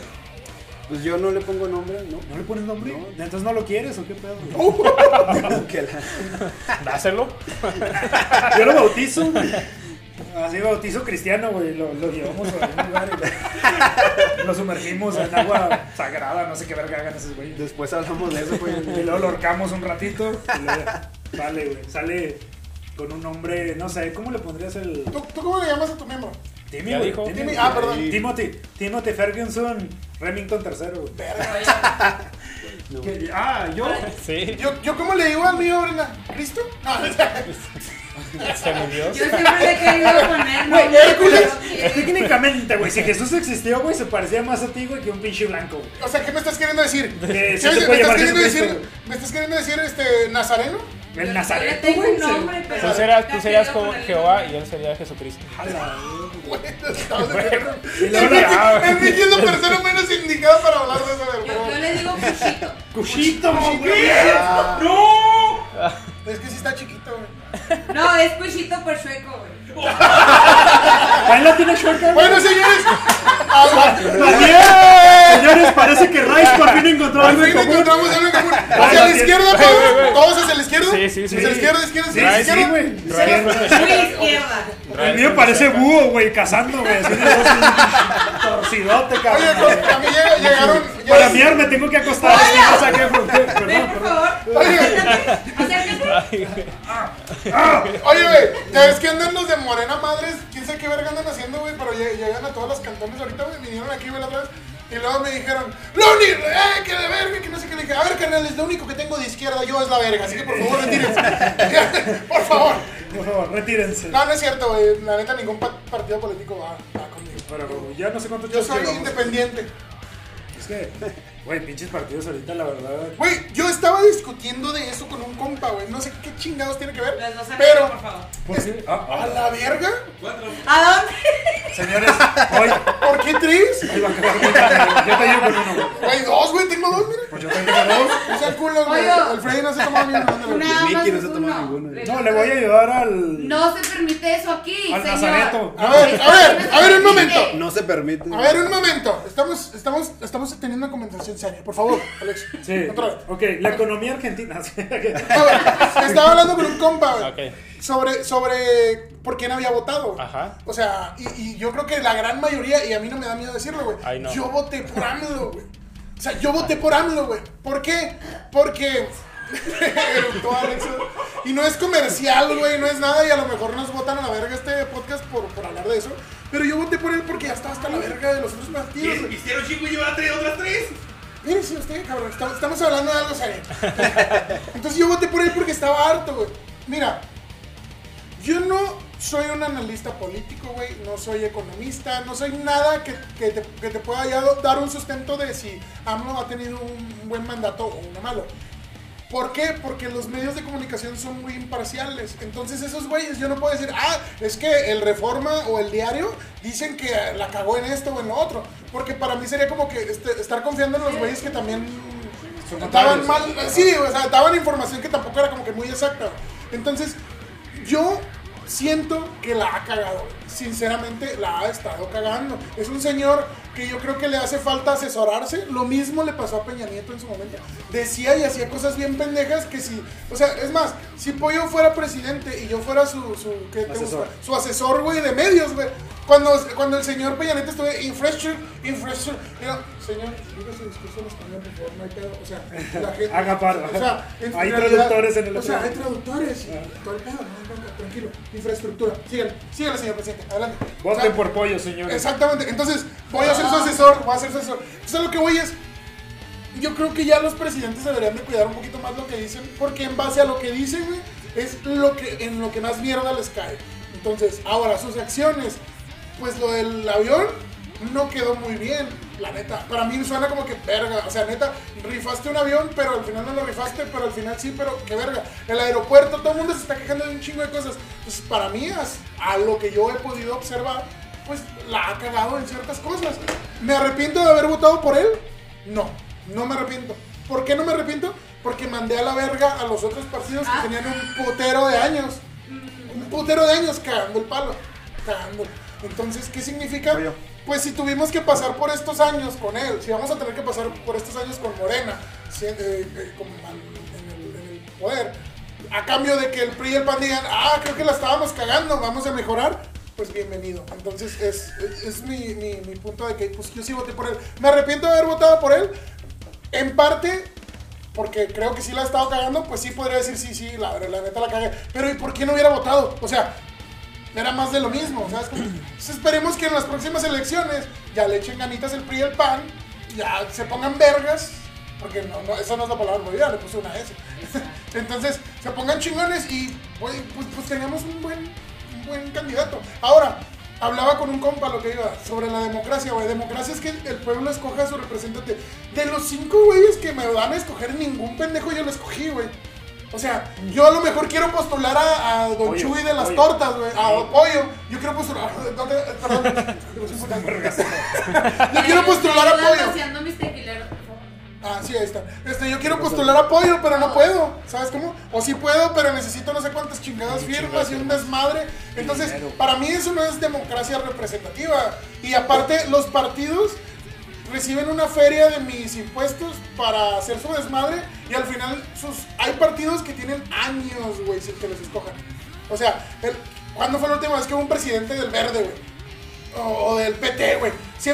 Pues yo no le pongo nombre, ¿no? ¿No le pones nombre? ¿Entonces no lo quieres o qué pedo? güey? La- Dáselo. Yo lo bautizo. Así bautizo cristiano, güey. Lo, lo llevamos a un lugar y lo sumergimos en agua sagrada. No sé qué verga hagan esos güeyes. Después hablamos de eso, pues. Y luego lo horcamos un ratito. Y luego sale, güey. Sale con un nombre, no sé, ¿cómo le pondrías el. ¿Tú, ¿Tú cómo le llamas a tu miembro? Timmy, Ya dijo. Timmy, Timmy, ah, perdón. Timothy. Timothy Ferguson Remington III, güey. ¿Qué? Ah, yo. Sí, Yo, yo ¿cómo le digo al mío, Brenda? ¿Cristo? No, se murió. Yo siempre le he querido poner Güey, nombre, Hércules. Técnicamente, güey, si Jesús existió, güey, se parecía más a ti, güey, que un pinche blanco, o sea, ¿qué me estás queriendo decir? ¿Qué se me, estás queriendo decir? ¿Me estás queriendo decir este nazareno? El Nazareto, tengo güey. un nombre, pero. Tú serías, tú serías como Jehová y él sería Jesucristo. Güey, estamos de acuerdo. Y El luego Mickey la- persona menos indicada para hablar de eso, Yo, yo güey. le digo cuchito. Cuchito, güey. Ah, ¡No! Es que sí está chiquito, güey. No, es cuchito por chueco, güey. ¿Ahí la tiene Shorter? Bueno, señores, ¡Bien! Señores, parece que Rice por fin encontró Al algo en fin común. encontramos algo en común. Hacia la izquierda, todos, todos hacia la izquierda. Sí, sí, sí. Hacia la izquierda, izquierda, Sí, izquierda. sí, izquierda. güey. Muy izquierda. El mío parece búho, güey, cazando, güey. Así de dos, torcidote, Oye, cabrón. no, a mí llega- llegaron. Para miar me tengo que acostar. así, no sé qué, ¿por qué? Ven, Perdón, por perdón. favor. Acércate. Acércate. Oye, güey, ya ves que andan los de Morena Madres, quién sabe qué verga andan haciendo, güey, pero lle- llegan a todos los cantones ahorita, güey, vinieron aquí, güey, la otra vez, y luego me dijeron, lo único, eh, que de verga, que no sé qué, le dije, a ver, carnal, es lo único que tengo de izquierda yo es la verga, así que por favor, retírense, por favor. Por favor, retírense. No, no es cierto, güey, la neta, ningún pa- partido político va, va conmigo. Pero ya no sé cuántos Yo soy llevamos. independiente. Es que, güey, pinches partidos ahorita, la verdad. Güey, yo estaba discutiendo de eso con un compa, güey, no sé qué chingados tiene que ver, Las dos pero, arriba, por favor. ¿Por qué? Ah, a ah, la verga, Cuatro. ¿A dónde? señores, hoy, ¿por qué tres? va. Yo te llevo con uno, güey. Güey, dos, güey, tengo dos, mira. Pues yo tengo dos. No sean culos, güey. El Freddy no se toma ni uno. güey. Una Mickey más no se toma uno. ninguno. No, le voy a ayudar al. No se permite eso aquí, Al señor. Nazareto. A ver, a ver, a ver, un momento. No se permite. A ver, un momento. Estamos, estamos, estamos teniendo una conversación seria. Por favor, Alex. Sí. Otra vez. Ok, la economía argentina. A ver, estaba hablando con un compa, güey. Ok. Sobre, sobre por quién había votado. Ajá. O sea, y, y yo creo que la gran mayoría, y a mí no me da miedo decirlo, güey. Ay, no. Yo voté por AMLO, güey. O sea, yo voté por AMLO, güey. ¿Por qué? Porque. Y no es comercial, güey, no es nada. Y a lo mejor nos votan a la verga este podcast por, por hablar de eso. Pero yo voté por él porque ya estaba hasta la verga de los otros partidos. Vistieron chico y lleva tres, otras tres. Mírense usted, cabrón, estamos, hablando de algo serio. Entonces yo voté por él porque estaba harto, güey. Mira, yo no soy un analista político, güey, no soy economista, no soy nada que, que te, que te pueda dar un sustento de si AMLO ha tenido un buen mandato o uno malo. ¿Por qué? Porque los medios de comunicación son muy imparciales. Entonces esos güeyes, yo no puedo decir, ah, es que el Reforma o el diario dicen que la cagó en esto o en lo otro. Porque para mí sería como que este- estar confiando en los güeyes que también daban mal, sí, o sea, daban información que tampoco era como que muy exacta. Entonces, yo siento que la ha cagado. sinceramente la ha estado cagando. Es un señor que yo creo que le hace falta asesorarse. Lo mismo le pasó a Peña Nieto en su momento. Decía y hacía cosas bien pendejas que si, o sea, es más, si Pollo fuera presidente y yo fuera su, su, ¿qué te Asesor. gusta? Su asesor, güey, de medios, güey. Cuando, cuando el señor Peña Nieto estuvo, infrastructure, infrastructure, digo, señor, diga su discurso en español, por favor, no hay pedo. O sea, la gente. Haga paro. O sea, Hay realidad- traductores en el O sea, hay traductores. y todo el pedo, no, no, tranquilo. Infraestructura. Sígale, sígale, señor presidente. Adelante. O Voten sea, por pollo, señores. Exactamente. Entonces, voy a ser su asesor, voy a ser su asesor. Entonces, lo que voy es. Yo creo que ya los presidentes deberían de cuidar un poquito más lo que dicen, porque en base a lo que dicen, güey, es lo que, en lo que más mierda les cae. Entonces, ahora, sus acciones, pues lo del avión no quedó muy bien, la neta. Para mí suena como que verga, o sea, neta, rifaste un avión, pero al final no lo rifaste, pero al final sí, pero qué verga. El aeropuerto, todo el mundo se está quejando de un chingo de cosas. Entonces, para mí, a lo que yo he podido observar, pues la ha cagado en ciertas cosas. ¿Me arrepiento de haber votado por él? No, no me arrepiento. ¿Por qué no me arrepiento? Porque mandé a la verga a los otros partidos que Ah. tenían un putero de años. Un putero de años cagando el palo. Cagando. Entonces, ¿qué significa? Oye. Pues si tuvimos que pasar por estos años con él, si vamos a tener que pasar por estos años con Morena, si- eh, eh, en, el, en el poder, a cambio de que el PRI y el PAN digan, ah, creo que la estábamos cagando, vamos a mejorar, pues bienvenido. Entonces es, es, es mi, mi, mi punto de que pues yo sí voté por él. Me arrepiento de haber votado por él, en parte porque creo que sí la he estado cagando, pues sí podría decir sí, sí, la, la neta la cagué. Pero ¿y por qué no hubiera votado? O sea, era más de lo mismo, ¿sabes? Entonces esperemos que en las próximas elecciones ya le echen ganitas el PRI y el PAN, ya se pongan vergas, porque no, no, esa no es la palabra, ya le puse una S. Entonces, se pongan chingones y pues, pues, pues un buen, un buen candidato. Ahora, hablaba con un compa lo que iba sobre la democracia, güey. Democracia es que el pueblo escoja a su representante. De los cinco güeyes que me van a escoger, ningún pendejo yo lo escogí, güey. O sea, yo a lo mejor quiero postular a, a Don Pollo, Chuy de las pollo. tortas, güey. A Pollo. Yo quiero postular. no Perdón. Yo quiero postular a Pollo. Ah, sí, ahí está. Este, yo quiero postular apoyo, pero no puedo. ¿Sabes cómo? O sí puedo, pero necesito no sé cuántas chingadas firmas y un desmadre. Entonces, para mí eso no es democracia representativa. Y aparte, los partidos reciben una feria de mis impuestos para hacer su desmadre y al final sus hay partidos que tienen años, güey, sin que los escojan. O sea, el, ¿cuándo fue la última vez que hubo un presidente del verde, güey? o del PT, güey.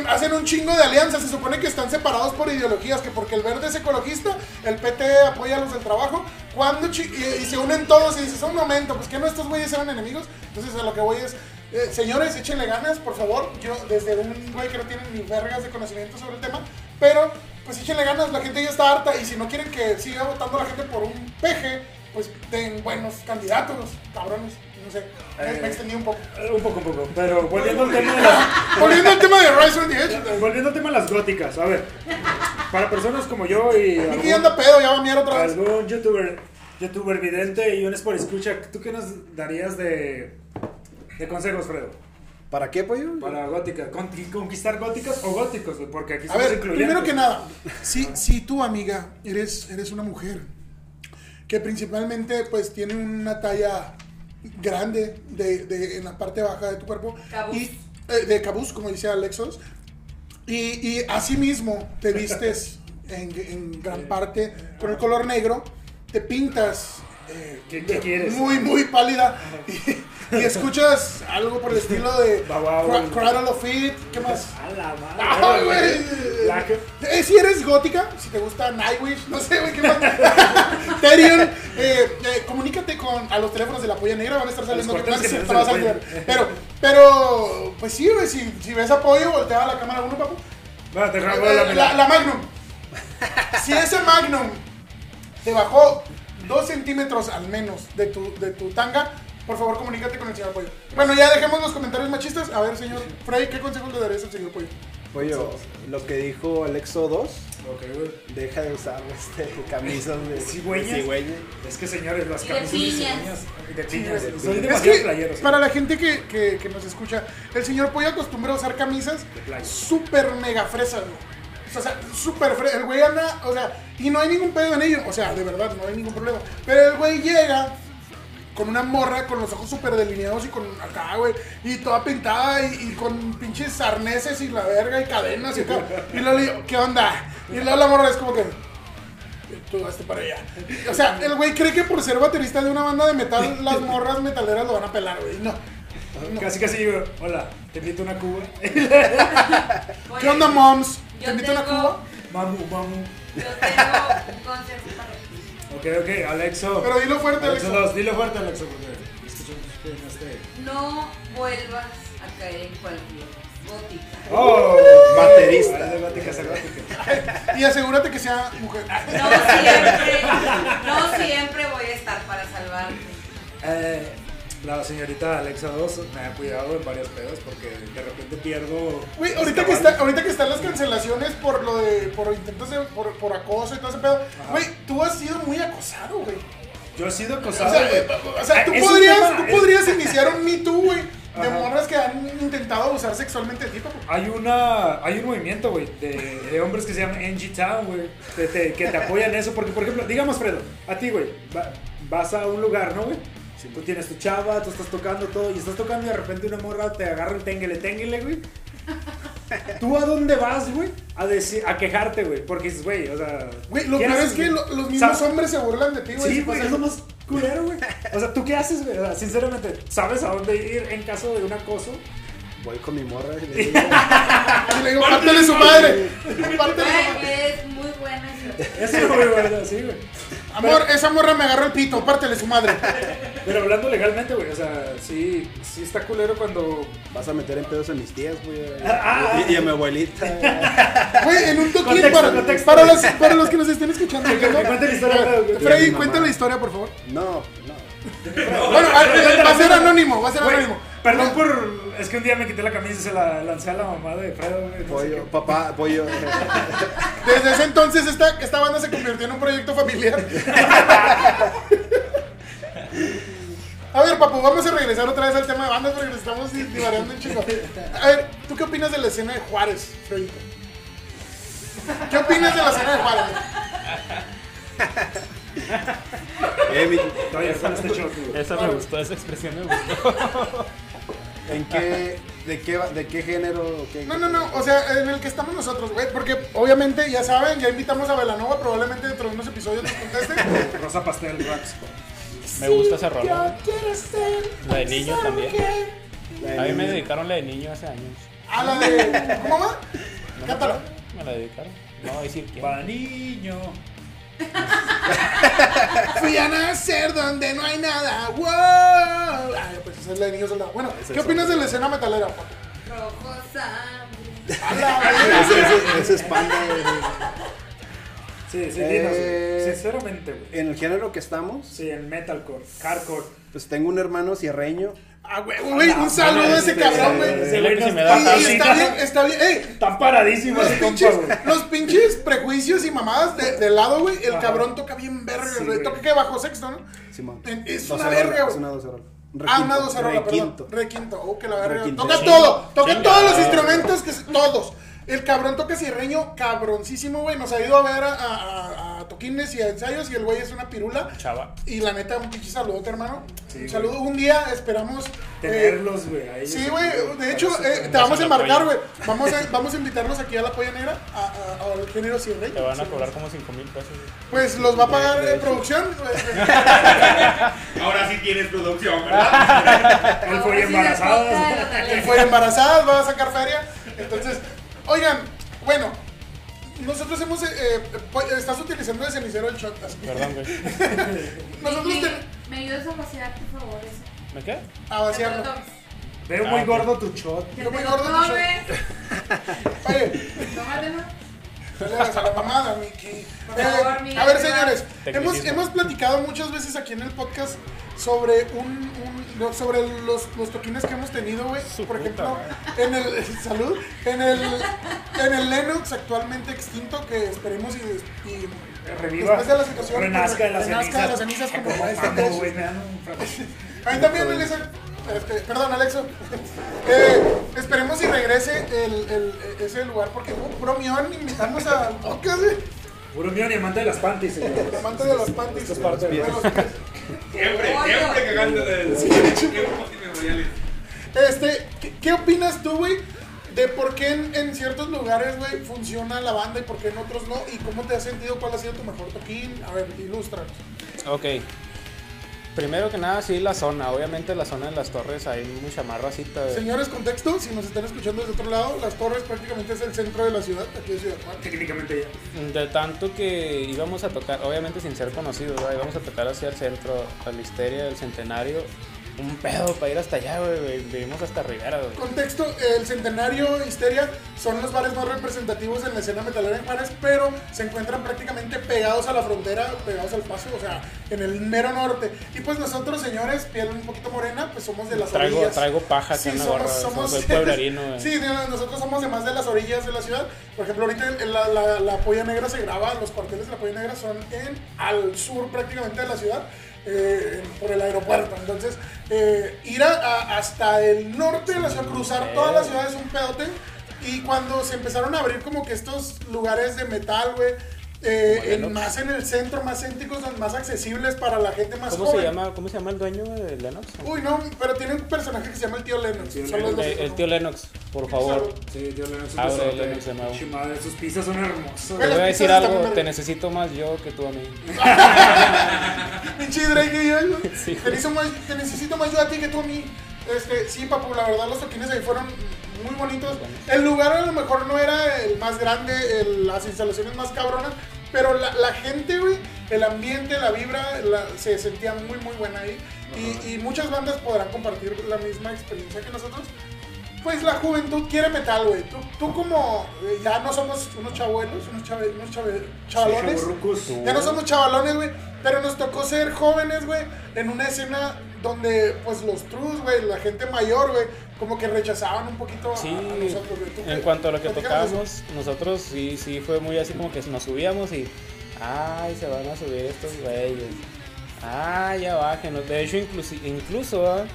Hacen un chingo de alianzas. Se supone que están separados por ideologías. Que porque el verde es ecologista, el PT apoya a los del trabajo. Cuando y, y se unen todos y dices, un momento, pues que no estos güeyes eran enemigos. Entonces a lo que voy es, eh, señores, échenle ganas, por favor. Yo, desde un güey que no tiene ni vergas de conocimiento sobre el tema, pero pues échenle ganas. La gente ya está harta. Y si no quieren que siga votando la gente por un peje, pues den buenos candidatos, cabrones. No sé, me, me extendí un poco. Eh, Un poco, un poco. Pero volviendo al tema de las, Volviendo al tema de Rise on the Edge. volviendo al tema de las góticas. A ver, para personas como yo y algún, ya anda pedo, ya va a miar otra vez. algún youtuber, youtuber vidente y un por escucha, ¿tú qué nos darías de, de consejos, Fredo? ¿Para qué, pollo? Para góticas, Con- conquistar góticas o góticos, porque aquí A somos ver, primero que nada, si, si tu amiga eres, eres una mujer que principalmente pues tiene una talla grande de, de- en la parte baja de tu cuerpo Cabuz. y eh, de cabuz, como dice Alexos, y, y asimismo te vistes en, en gran parte con el color negro, te pintas eh, ¿Qué- qué quieres? muy, muy pálida y, y escuchas algo por el estilo de. Cradle of Feet, ¿qué más? A la madre. Güey. Que- Eh, si eres gótica, si te gusta Nightwish, no sé, güey, qué más. Terion, eh, eh, comunícate con a los teléfonos de la polla negra, van a estar saliendo. Que te se vas a pueden. Pero, pero, pues sí, güey, si, si ves apoyo, voltea a la cámara uno, papu. Te rabo Eh, la la, la Magnum. Si ese Magnum te bajó dos centímetros al menos de tu, de tu tanga, por favor comunícate con el señor Pollo. Bueno, ya dejemos los comentarios machistas. A ver, señor Frey, ¿qué consejos le darías al señor Pollo? Pollo, lo que dijo Alexo 2, Ok, güey. deja de usar este, camisas de ¿Cigüeñas? de cigüeña. Es que señores, las camisas de cigüeñas de piñas. de piñas. Es que playero. sí. para la gente que, que- que nos escucha, el señor Pollo acostumbra a usar camisas súper mega fresas, güey. O sea, súper fresas. El güey anda, o sea, y no hay ningún pedo en ello. O sea, de verdad, no hay ningún problema. Pero el güey llega con una morra con los ojos súper delineados y con acá, güey, y toda pintada y, y con pinches arneses y la verga y cadenas y acá. Y luego le digo, ¿qué onda? Y luego la morra es como que, tú hazte para allá. O sea, el güey cree que por ser baterista de una banda de metal, las morras metaleras lo van a pelar, güey. No. Casi casi digo, hola, te invito a una cuba. Oye, ¿Qué onda, moms? ¿Te invito a una cuba? Mamu, mamu. Yo tengo un consejo Ok, ok, Alexo. Pero dilo fuerte, Alexo Alexo. 2, dilo fuerte, Alexo, porque escuchamos que no esté. No vuelvas a caer en cualquier gótica. ¡Oh! Baterista. De gótica, es gótica. Y asegúrate que sea mujer. No siempre, no siempre voy a estar para salvarte. Eh, la señorita Alexa 2 me ha cuidado en varios pedos porque de repente pierdo. Güey, ahorita que, está, ahorita que están las cancelaciones por lo de, por intentos de, por, por acoso y todo ese pedo, güey, tú has sido muy acosado, güey. Yo he sido O acosado. sea, güey. o sea, tú podrías, tema, tú es- podrías iniciar un Me Too, güey, de Ajá. morras que han intentado abusar sexualmente de ti. Hay, una, hay un movimiento, güey, de, de hombres que se llama NG Town, güey, que te, apoyan en eso. Porque, por ejemplo, digamos, Fredo, a ti, güey, va- vas a un lugar, ¿no, güey? Tú tienes tu chava, tú estás tocando todo, y estás tocando y de repente una morra te agarra el tenguele, tenguele, güey. ¿Tú a dónde vas, güey? A, decir, a quejarte, güey. Porque dices, güey, o sea... Güey, lo ¿qué peor es que lo- los mismos ¿Sabes? hombres se burlan de ti, güey. Sí, güey, es lo más culero, güey. O sea, ¿tú qué haces, güey? O sea, sinceramente, ¿sabes a dónde ir en caso de un acoso? Voy con mi morra y le digo, Y le digo, pártele su madre. Pártele su madre. Es muy buena esa. Eso es muy bueno, sí, güey. Amor, esa morra me agarró el pito, pártele su madre. Pero hablando legalmente, güey, o sea, sí, sí está culero cuando... vas a meter en pedos a mis tías, güey. Ah, Y, y a mi abuelita. Güey, en un toquín Contexto, para, contexto. para, los, para los que nos estén escuchando. Que- que cuente la historia. Freddy, Mi mamá. cuenta la historia, por favor. No, no. Bueno, a- va a ser anónimo, va a ser Güey, anónimo. Perdón por... Es que un día me quité la camisa y se la lancé a la mamá de Fredo, güey. no sé Pollo, papá, pollo. Desde ese entonces esta, esta banda se convirtió en un proyecto familiar. A ver, papu, vamos a regresar otra vez al tema de bandas porque nos estamos di- divariando un chingo. A ver, ¿tú qué opinas de la escena de Juárez, Fredito? ¿Qué opinas de la escena de Juárez? Eh, mi-. Todavía está en este. Esa me gustó, esa expresión me gustó. ¿En qué, de qué, va- de qué género? qué- No, no, no, o sea, en el que estamos nosotros, güey, porque obviamente, ya saben, ya invitamos a Velanova, probablemente dentro de unos episodios nos conteste. Rosa Pastel Rax. Me gusta esa rola. Yo quiero ser La de niño también. A mí me de- dedicaron la de niño hace años. A la de. ¿Cómo va? ¿No me Cántala. Me la dedicaron. No voy a decir quién. Pa' niño. Fui a nacer donde no hay nada. ¡Wow! Ay, pues esa es la de niño soldado. Bueno, ¿qué opinas de la escena metalera? Rojo sangre. Ese, ese- ese es panda. Sí, sí, Eh, dinos. Sinceramente, güey. En el género que estamos, Sí, en metalcore, hardcore. pues tengo un hermano sierreño. Ah, güey, güey, un saludo a ese cabrón, güey. Ese güey que me está- da está bien, está bien. ¡Ey! Está paradísimo Los ese compa, güey. los pinches prejuicios y mamadas de, de lado, güey. El Ajá. cabrón toca bien verga, Sí, güey. Toca que bajo sexto, ¿no? Simón. Es una verga, güey. Es una docerola. Un Ah, una requinto, docerola, perdón. requinto. Requinto. Oh, que la. Requinto. Toca Sí. todo. Toca todos los instrumentos, que todos. El cabrón toca cierreño, cabroncísimo, güey. Nos ha ido a ver a, a- a toquines y a ensayos y el güey es una pirula. Chava. Y la neta, un pinche saludote, hermano. Sí, un güey. saludo. Un día esperamos. eh, Tenerlos, güey. Sí, güey, de hecho, eh, te vamos a embarcar, güey. Vamos a, vamos a invitarlos aquí a la polla negra, a- a- al género cierreño. Te van a cobrar como 5 mil pesos. güey. Pues los va a pagar eh, producción. Ahora sí tienes producción, ¿verdad? Él fue embarazado. Él fue embarazada, va a sacar feria. Entonces, oigan, bueno, nosotros hemos. eh, eh, pues, estás utilizando de cenicero el shot. así. Perdón, güey. Nosotros ¿Me, te- me ayudas a vaciar, por favor, eso? ¿Me qué? a vaciarlo. Veo Ah, muy gordo tu shot. Te muy gordo, tu tomes. Oye, Tómatelo. No le hagas a la mamada, Miki. Eh, a ver, señores, hemos, hemos platicado muchas veces aquí en el podcast sobre un, un- sobre los, los toquines que hemos tenido, güey. Por puta ejemplo, madre. en el salud, en el en el Lennox actualmente extinto que esperemos y, y Reviva. después de la situación Renazca de las renazca de las cenizas. cenizas como Como maestro Paco, Tesh. güey, me dan un fracaso. A mí también, Elisa. Este, perdón, Alexo. Eh, esperemos y regrese el, el- ese lugar porque hubo puro mión invitarnos al podcast, güey. Puro ni amante de las panties, señores. Amante de los panties. Esto es parte De los pies. Siempre, siempre cagando de. Este, ¿qué, qué opinas tú, güey? De por qué en, en ciertos lugares, güey, funciona la banda y por qué en otros no. ¿Y cómo te has sentido? ¿Cuál ha sido tu mejor toquín? A ver, ilústranos. Ok. Primero que nada, sí, la zona. Obviamente la zona de las torres hay mucha más racita. güey. Señores, contexto, si nos están escuchando desde otro lado, Las Torres prácticamente es el centro de la ciudad, aquí de Ciudad Juárez. Técnicamente ya. De tanto que íbamos a tocar, obviamente sin ser conocidos, ¿verdad? íbamos a tocar hacia el centro, a la histeria del centenario. Un pedo para ir hasta allá, güey. Vivimos hasta Rivera, güey. Contexto, el Centenario Histeria son los bares más representativos en la escena metalera en Juárez, pero se encuentran prácticamente pegados a la frontera, pegados al paso, o sea, en el mero norte. Y pues nosotros, señores, piel un poquito morena, pues somos de las Traigo, orillas. traigo paja Sí, somos, gorra. somos, Soy pueblerino, güey. sí, nosotros somos de más de las orillas de la ciudad. Por ejemplo, ahorita la, la, la Polla Negra se graba, los cuarteles de la Polla Negra son en al sur prácticamente de la ciudad, eh, por el aeropuerto. Entonces, eh, ir a- a- hasta el norte de la ciudad, cruzar toda la ciudad es un pedote. Y cuando se empezaron a abrir como que estos lugares de metal, güey, eh, en- Lennox. más en el centro, más céntricos, más accesibles para la gente más ¿Cómo joven. se, llama, ¿Cómo se llama el dueño de Lennox? Uy, no, pero tiene un personaje que se llama el tío Lennox. Tío Lennox. el tío Lennox, por favor. Sí, Dios le bendiga su Abre besote. el Lennox de nuevo. Madre, sus pizzas son hermosas. Te voy a decir algo, te necesito más yo que tú a mí. Pinche Drake y yo. Sí. te, necesito más, te necesito más yo a ti que tú a mí. Este, sí, papu, la verdad los toquines ahí fueron muy bonitos. El lugar a lo mejor no era el más grande, el- las instalaciones más cabronas, pero la, la gente, güey, el ambiente, la vibra, la- se sentía muy, muy buena ahí. Y, y muchas bandas podrán compartir la misma experiencia que nosotros. Pues la juventud quiere metal, güey. Tú, tú como eh, ya no somos unos chabuelos, unos, chave- unos chave- chavalones. Chavorrucos. Ya no somos chavalones, güey. Pero nos tocó ser jóvenes, güey. En una escena donde, pues, los trus, güey, la gente mayor, güey, como que rechazaban un poquito Sí, a, nosotros, güey. ¿Tú en cuanto a lo que tocábamos, nosotros sí, sí fue muy así como que nos subíamos y. Ay, se van a subir estos güeyes. Ay, ya bájenos. De hecho, incluso, incluso ah,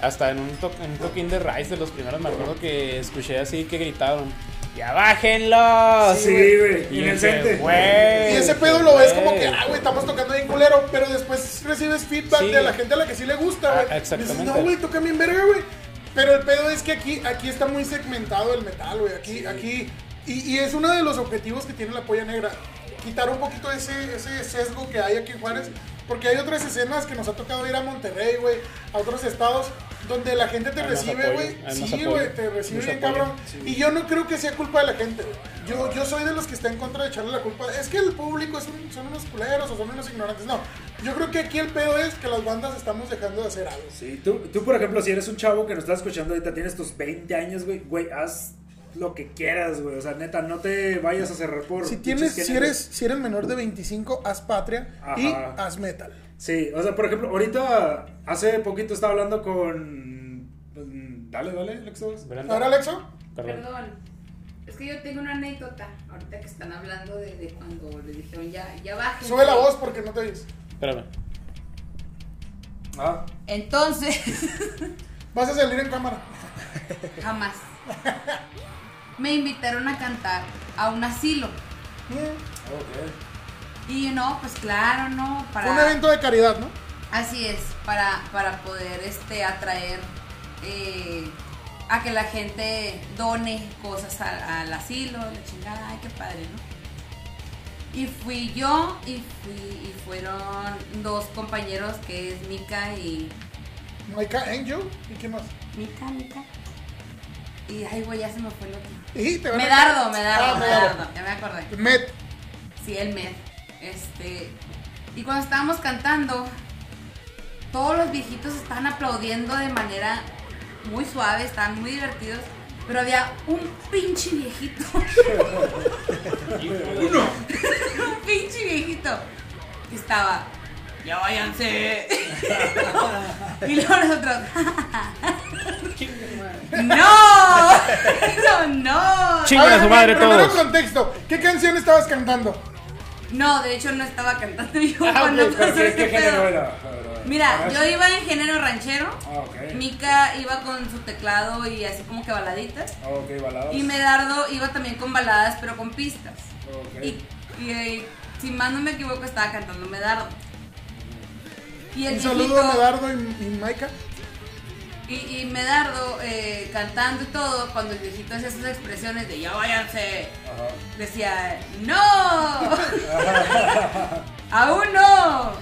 hasta en un, to- en un toquín de Rise de los primeros, me acuerdo que escuché así que gritaron: ¡Ya bájenlos! Sí, güey, Y en el dije, cente. "Güey, Y ese pedo lo ves como que, güey". ah, güey, estamos tocando bien culero, pero después recibes feedback Sí. de la gente a la que sí le gusta, güey. Ah, exactamente. Dices, no, güey, toca bien verga, güey. Pero el pedo es que aquí, aquí está muy segmentado el metal, güey. Aquí, aquí. Y, y es uno de los objetivos que tiene la polla negra. Quitar un poquito ese, ese sesgo que hay aquí en Juárez. Porque hay otras escenas que nos ha tocado ir a Monterrey, güey, a otros estados, donde la gente te Hay recibe, güey. Sí, güey, te recibe bien cabrón. Y yo no creo que sea culpa de la gente. güey. Yo, yo soy de los que está en contra de echarle la culpa. Es que el público es un- son unos culeros o son unos ignorantes. No, yo creo que aquí el pedo es que las bandas estamos dejando de hacer algo. Sí, tú, tú, por ejemplo, si eres un chavo que nos estás escuchando ahorita, tienes tus 20 años, güey, güey, haz lo que quieras, güey. O sea, neta, no te vayas a cerrar por. Si tienes, si eres, si eres menor de 25, haz patria y haz metal. Sí, o sea, por ejemplo, ahorita, hace poquito estaba hablando con. mm, Dale, dale. Brenda, Ahora, Alexo, perdón. Perdón. Es que yo tengo una anécdota, ahorita que están hablando de, de cuando le dijeron ya, ya bajen. sube la voz porque no te oyes. Espérame. Ah, Entonces, Vas a salir en cámara. jamás. Me invitaron a cantar a un asilo. ok. Y no, pues claro, no, para... Fue un evento de caridad, ¿no? Así es, para, para poder este, atraer eh, a que la gente done cosas a- al asilo, la chingada, ay, qué padre, ¿no? Y fui yo y, fui, y fueron dos compañeros que es Mika y... Maika Angel y quién más. Mika, Mika. Y ay, güey, ya se me fue el otro. Y te van a- Medardo, Medardo, Ah, Medardo. Medardo, ya me acordé. Met. Sí, el Med. Este. Y cuando estábamos cantando, todos los viejitos estaban aplaudiendo de manera muy suave, estaban muy divertidos. Pero había un pinche viejito. Uno. un pinche viejito. Que estaba. Ya váyanse. y luego nosotros. ¡No! ¡No, no! Chingan a su madre primero todos. contexto. ¿Qué canción estabas cantando? No, de hecho no estaba cantando yo Ah, cuando. Mira, yo iba en género ranchero. Ah, ok. Mika iba con su teclado y así como que baladitas. Ah, ok, baladas. Y Medardo iba también con baladas, pero con pistas. Ok. Y, y, eh, si más no me equivoco, estaba cantando Medardo. Y el Un saludo a Medardo y, y Maika. Y, y Medardo eh, cantando y todo, cuando el viejito hacía esas expresiones de ya váyanse, decía, ¡No! ¡Aún no!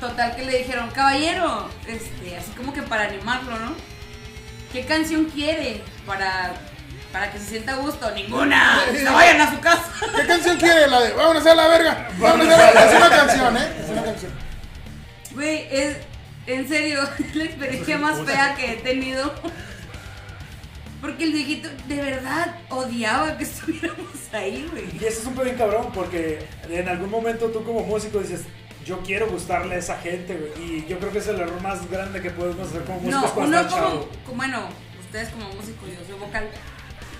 Total que le dijeron, caballero, este, así como que para animarlo, ¿no? ¿Qué canción quiere para, para que se sienta a gusto? Ninguna. ¡Se vayan a su casa! ¿Qué canción quiere? La de Vámonos a la verga. Vámonos a la Es una canción, ¿eh? Es una canción. Güey, es en serio es la experiencia más fea que he tenido. Porque el viejito de verdad odiaba que estuviéramos ahí, güey. Y ese es un pedo bien cabrón porque en algún momento tú como músico dices, yo quiero gustarle a esa gente, güey. Y yo creo que es el error más grande que podemos hacer como músicos No, cuando uno como, chavo. bueno, ustedes como músicos, yo soy vocal.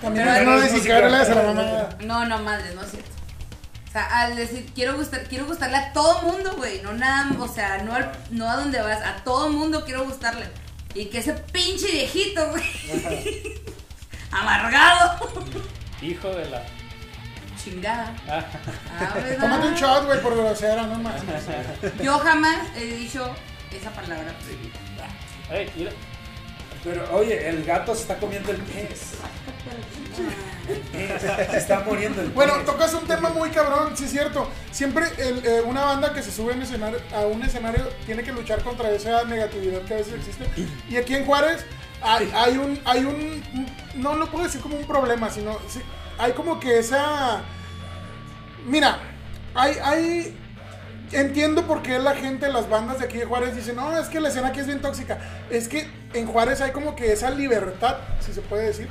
También Pero no eres decís música. que le a la mamá. No, no, madre, no es cierto. O sea, al decir quiero gustar, quiero gustarle a todo mundo, güey, no nada, o sea, no, al- no a donde vas, a todo mundo quiero gustarle. Y que ese pinche viejito, güey, amargado, Hijo de la. chingada. Ah, Ah, un shot, güey, por grosera, no más. Yo jamás he dicho esa palabra. ey, mira. Pero oye, el gato se está comiendo el pez. Se está muriendo el Bueno, tocas un tema muy cabrón, sí es cierto. Siempre el, eh, una banda que se sube en escenario, a un escenario tiene que luchar contra esa negatividad que a veces existe. Y aquí en Juárez hay, hay un, hay un, no lo puedo decir como un problema, sino sí, hay como que esa, mira, hay, hay, entiendo por qué la gente, las bandas de aquí de Juárez dicen, no, es que la escena aquí es bien tóxica. Es que en Juárez hay como que esa libertad, si se puede decir,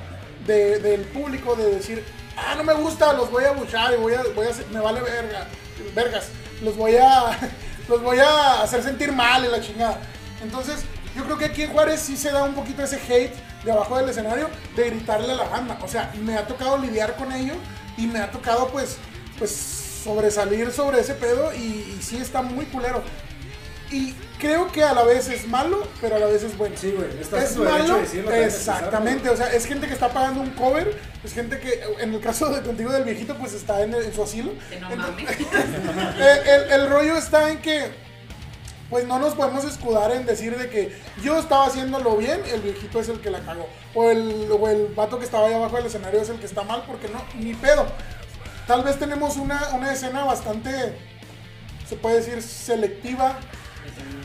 de- del público de decir, ah, no me gusta, los voy a buchar y voy a, voy a me vale verga, vergas, los voy a, los voy a hacer sentir mal y la chingada. Entonces, yo creo que aquí en Juárez sí se da un poquito ese hate de abajo del escenario de gritarle a la banda. O sea, me ha tocado lidiar con ello y me ha tocado pues, pues sobresalir sobre ese pedo y sí está muy culero. Y creo que a la vez es malo, pero a la vez es bueno. Sí, güey, es malo, de decirlo, exactamente. O sea, es gente que está pagando un cover, es gente que, en el caso de contigo del viejito, pues está en, en su asilo. Que no Entonces- mames. el, el- el rollo está en que, pues no nos podemos escudar en decir de que yo estaba haciéndolo bien, el viejito es el que la cagó. O el, o el vato que estaba ahí abajo del escenario es el que está mal, porque no, ni pedo. Tal vez tenemos una, una escena bastante, se puede decir, selectiva.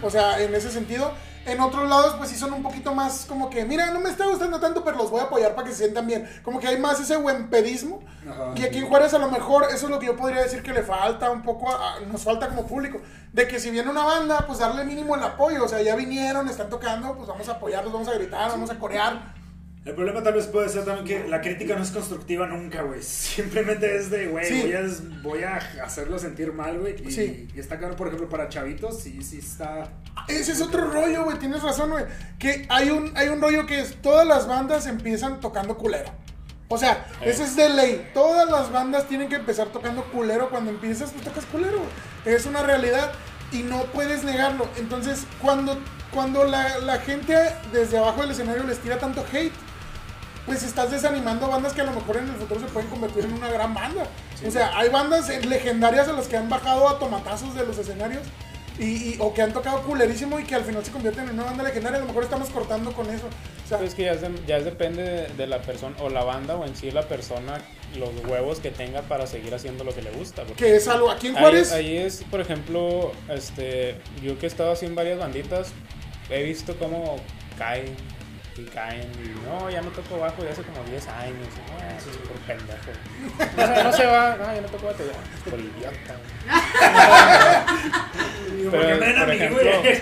O sea, en ese sentido. En otros lados, pues sí son un poquito más como que, mira, no me está gustando tanto, pero los voy a apoyar para que se sientan bien. Como que hay más ese buen pedismo. Ajá. Y aquí en Juárez a lo mejor eso es lo que yo podría decir que le falta un poco, a- nos falta como público. De que si viene una banda, pues darle mínimo el apoyo. O sea, ya vinieron, están tocando, pues vamos a apoyarlos, vamos a gritar, vamos a corear. El problema tal vez puede ser también que la crítica no es constructiva nunca, güey. Simplemente es de, güey, Sí. voy, a, voy a hacerlo sentir mal, güey. Y, Sí. y está claro, por ejemplo, para chavitos, sí, sí está... Ese es otro rollo, güey, tienes razón, güey. Que hay un, hay un rollo que es, todas las bandas empiezan tocando culero. O sea, ese es de ley. Todas las bandas tienen que empezar tocando culero. Cuando empiezas, pues tocas culero. güey. Es una realidad y no puedes negarlo. Entonces, cuando, cuando la, la gente desde abajo del escenario les tira tanto hate, pues estás desanimando a bandas que a lo mejor en el futuro se pueden convertir en una gran banda. O sea, hay bandas legendarias a las que han bajado a tomatazos de los escenarios y, y- o que han tocado culerísimo y que al final se convierten en una banda legendaria. A lo mejor estamos cortando con eso. O sea, Pues que ya, es de- ya es depende de, de la persona o la banda o en sí la persona, los huevos que tenga para seguir haciendo lo que le gusta. que es algo aquí en ahí, Juárez. ahí es, por ejemplo, este, yo que he estado así en varias banditas, he visto cómo caen y caen y no, ya no toco bajo ya hace como 10 años. "Ah, eso es por pendejo. No, se- no se va, no, ya no toco bajo ya. Por idiota. Pero, por ejemplo, eh.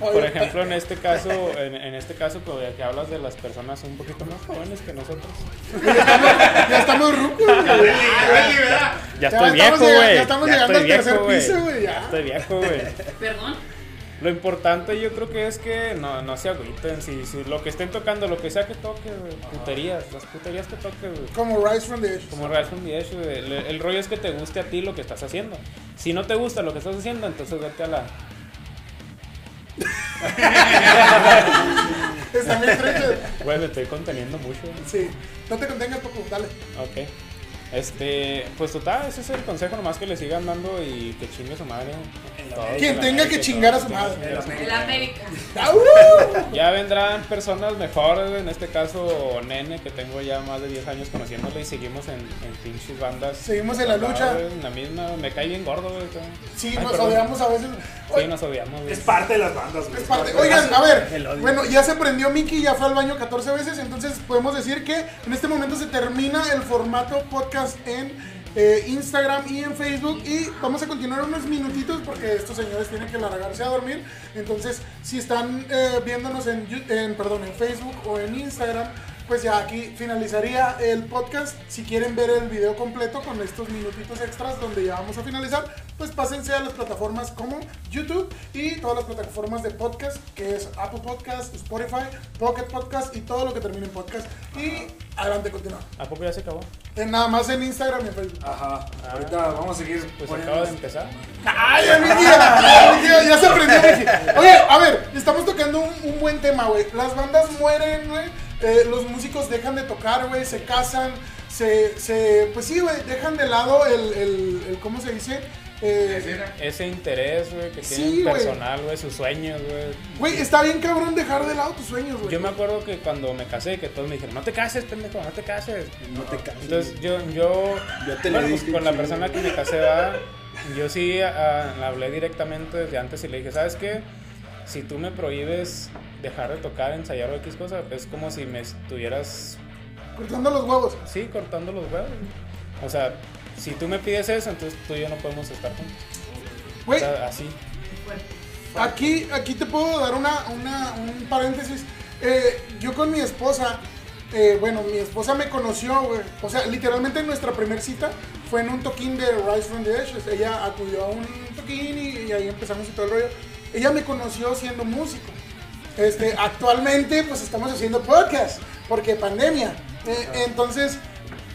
Por ejemplo, en este caso, en, en este caso que, que hablas de las personas un poquito más jóvenes que nosotros. ya estamos rucos, güey. Ya estoy estamos viejo, llegando- güey. ya estamos llegando al tercer piso, güey. Ya estoy viejo, güey. Perdón. Lo importante yo creo que es que no, no se agüiten. Si, si lo que estén tocando, lo que sea que toque, güey, puterías, las puterías que toque, güey. Como Rise from the Edge. Como Rise from the Edge, güey. El, el rollo es que te guste a ti lo que estás haciendo. Si no te gusta lo que estás haciendo, entonces vete a la. Está bien. Güey, me estoy conteniendo mucho. Sí. No te contengas, poco, dale. Ok. Este, pues total, ese es el consejo nomás que le sigan dando y que chingue su madre. Quien en tenga que chingar a su madre. El América. Ya vendrán personas mejores, en este caso Nene, que tengo ya más de 10 años conociéndole y seguimos en, en pinches bandas. Seguimos en la lucha. En la misma, me cae bien gordo, güey. Sí, Ay, nos perdón. odiamos a veces. Sí, nos odiamos, güey. Es parte de las bandas, güey. Es parte- Oigan, a ver, bueno, ya se prendió Mickey, ya fue al baño 14 veces, entonces podemos decir que en este momento se termina el formato podcast en eh, Instagram y en Facebook. Y vamos a continuar unos minutitos porque estos señores tienen que largarse a dormir, entonces si están eh, viéndonos en, en, perdón, en Facebook o en Instagram, pues ya aquí finalizaría el podcast. Si quieren ver el video completo con estos minutitos extras donde ya vamos a finalizar, pues pásense a las plataformas como YouTube y todas las plataformas de podcast, que es Apple Podcast, Spotify, Pocket Podcast y todo lo que termine en podcast. Y adelante, continúa. ¿A poco ya se acabó? Eh, nada más en Instagram y en Facebook. Ajá. Ahorita vamos a seguir. Pues poniendo- acaba de empezar. ¡Ay, Miki! Ya, ya- ya se aprendió, Miki. Oye, a ver, estamos tocando un, un buen tema, güey. Las bandas mueren, güey. Eh, los músicos dejan de tocar, güey. Se casan. Se, se, pues sí, güey, dejan de lado el, el, el- ¿cómo se dice? Eh, Ese interés, güey, que Sí, tienen personal, güey, sus sueños, güey. Güey, está bien cabrón dejar de lado tus sueños, güey. Yo me acuerdo que cuando me casé, que todos me dijeron, no te cases, pendejo, no te cases. No te cases. Entonces yo, yo, Ya te bueno, pues, dije, con la persona que me casé, ¿verdad? yo sí ah, le hablé directamente desde antes y le dije, ¿sabes qué? Si tú me prohíbes dejar de tocar, ensayar o X cosa, es como si me estuvieras, Cortando los huevos. sí, cortando los huevos. O sea, si tú me pides eso, entonces tú y yo no podemos estar juntos. O Güey, sea, así. Aquí, aquí te puedo dar una, una- un paréntesis. Eh, yo con mi esposa, eh, bueno, mi esposa me conoció, güey. O sea, literalmente nuestra primer cita fue en un toquín de Rise from the Ashes. Ella acudió a un toquín y, y ahí empezamos y todo el rollo. Ella me conoció siendo músico. Este, actualmente, pues estamos haciendo podcast, porque pandemia. Eh, entonces,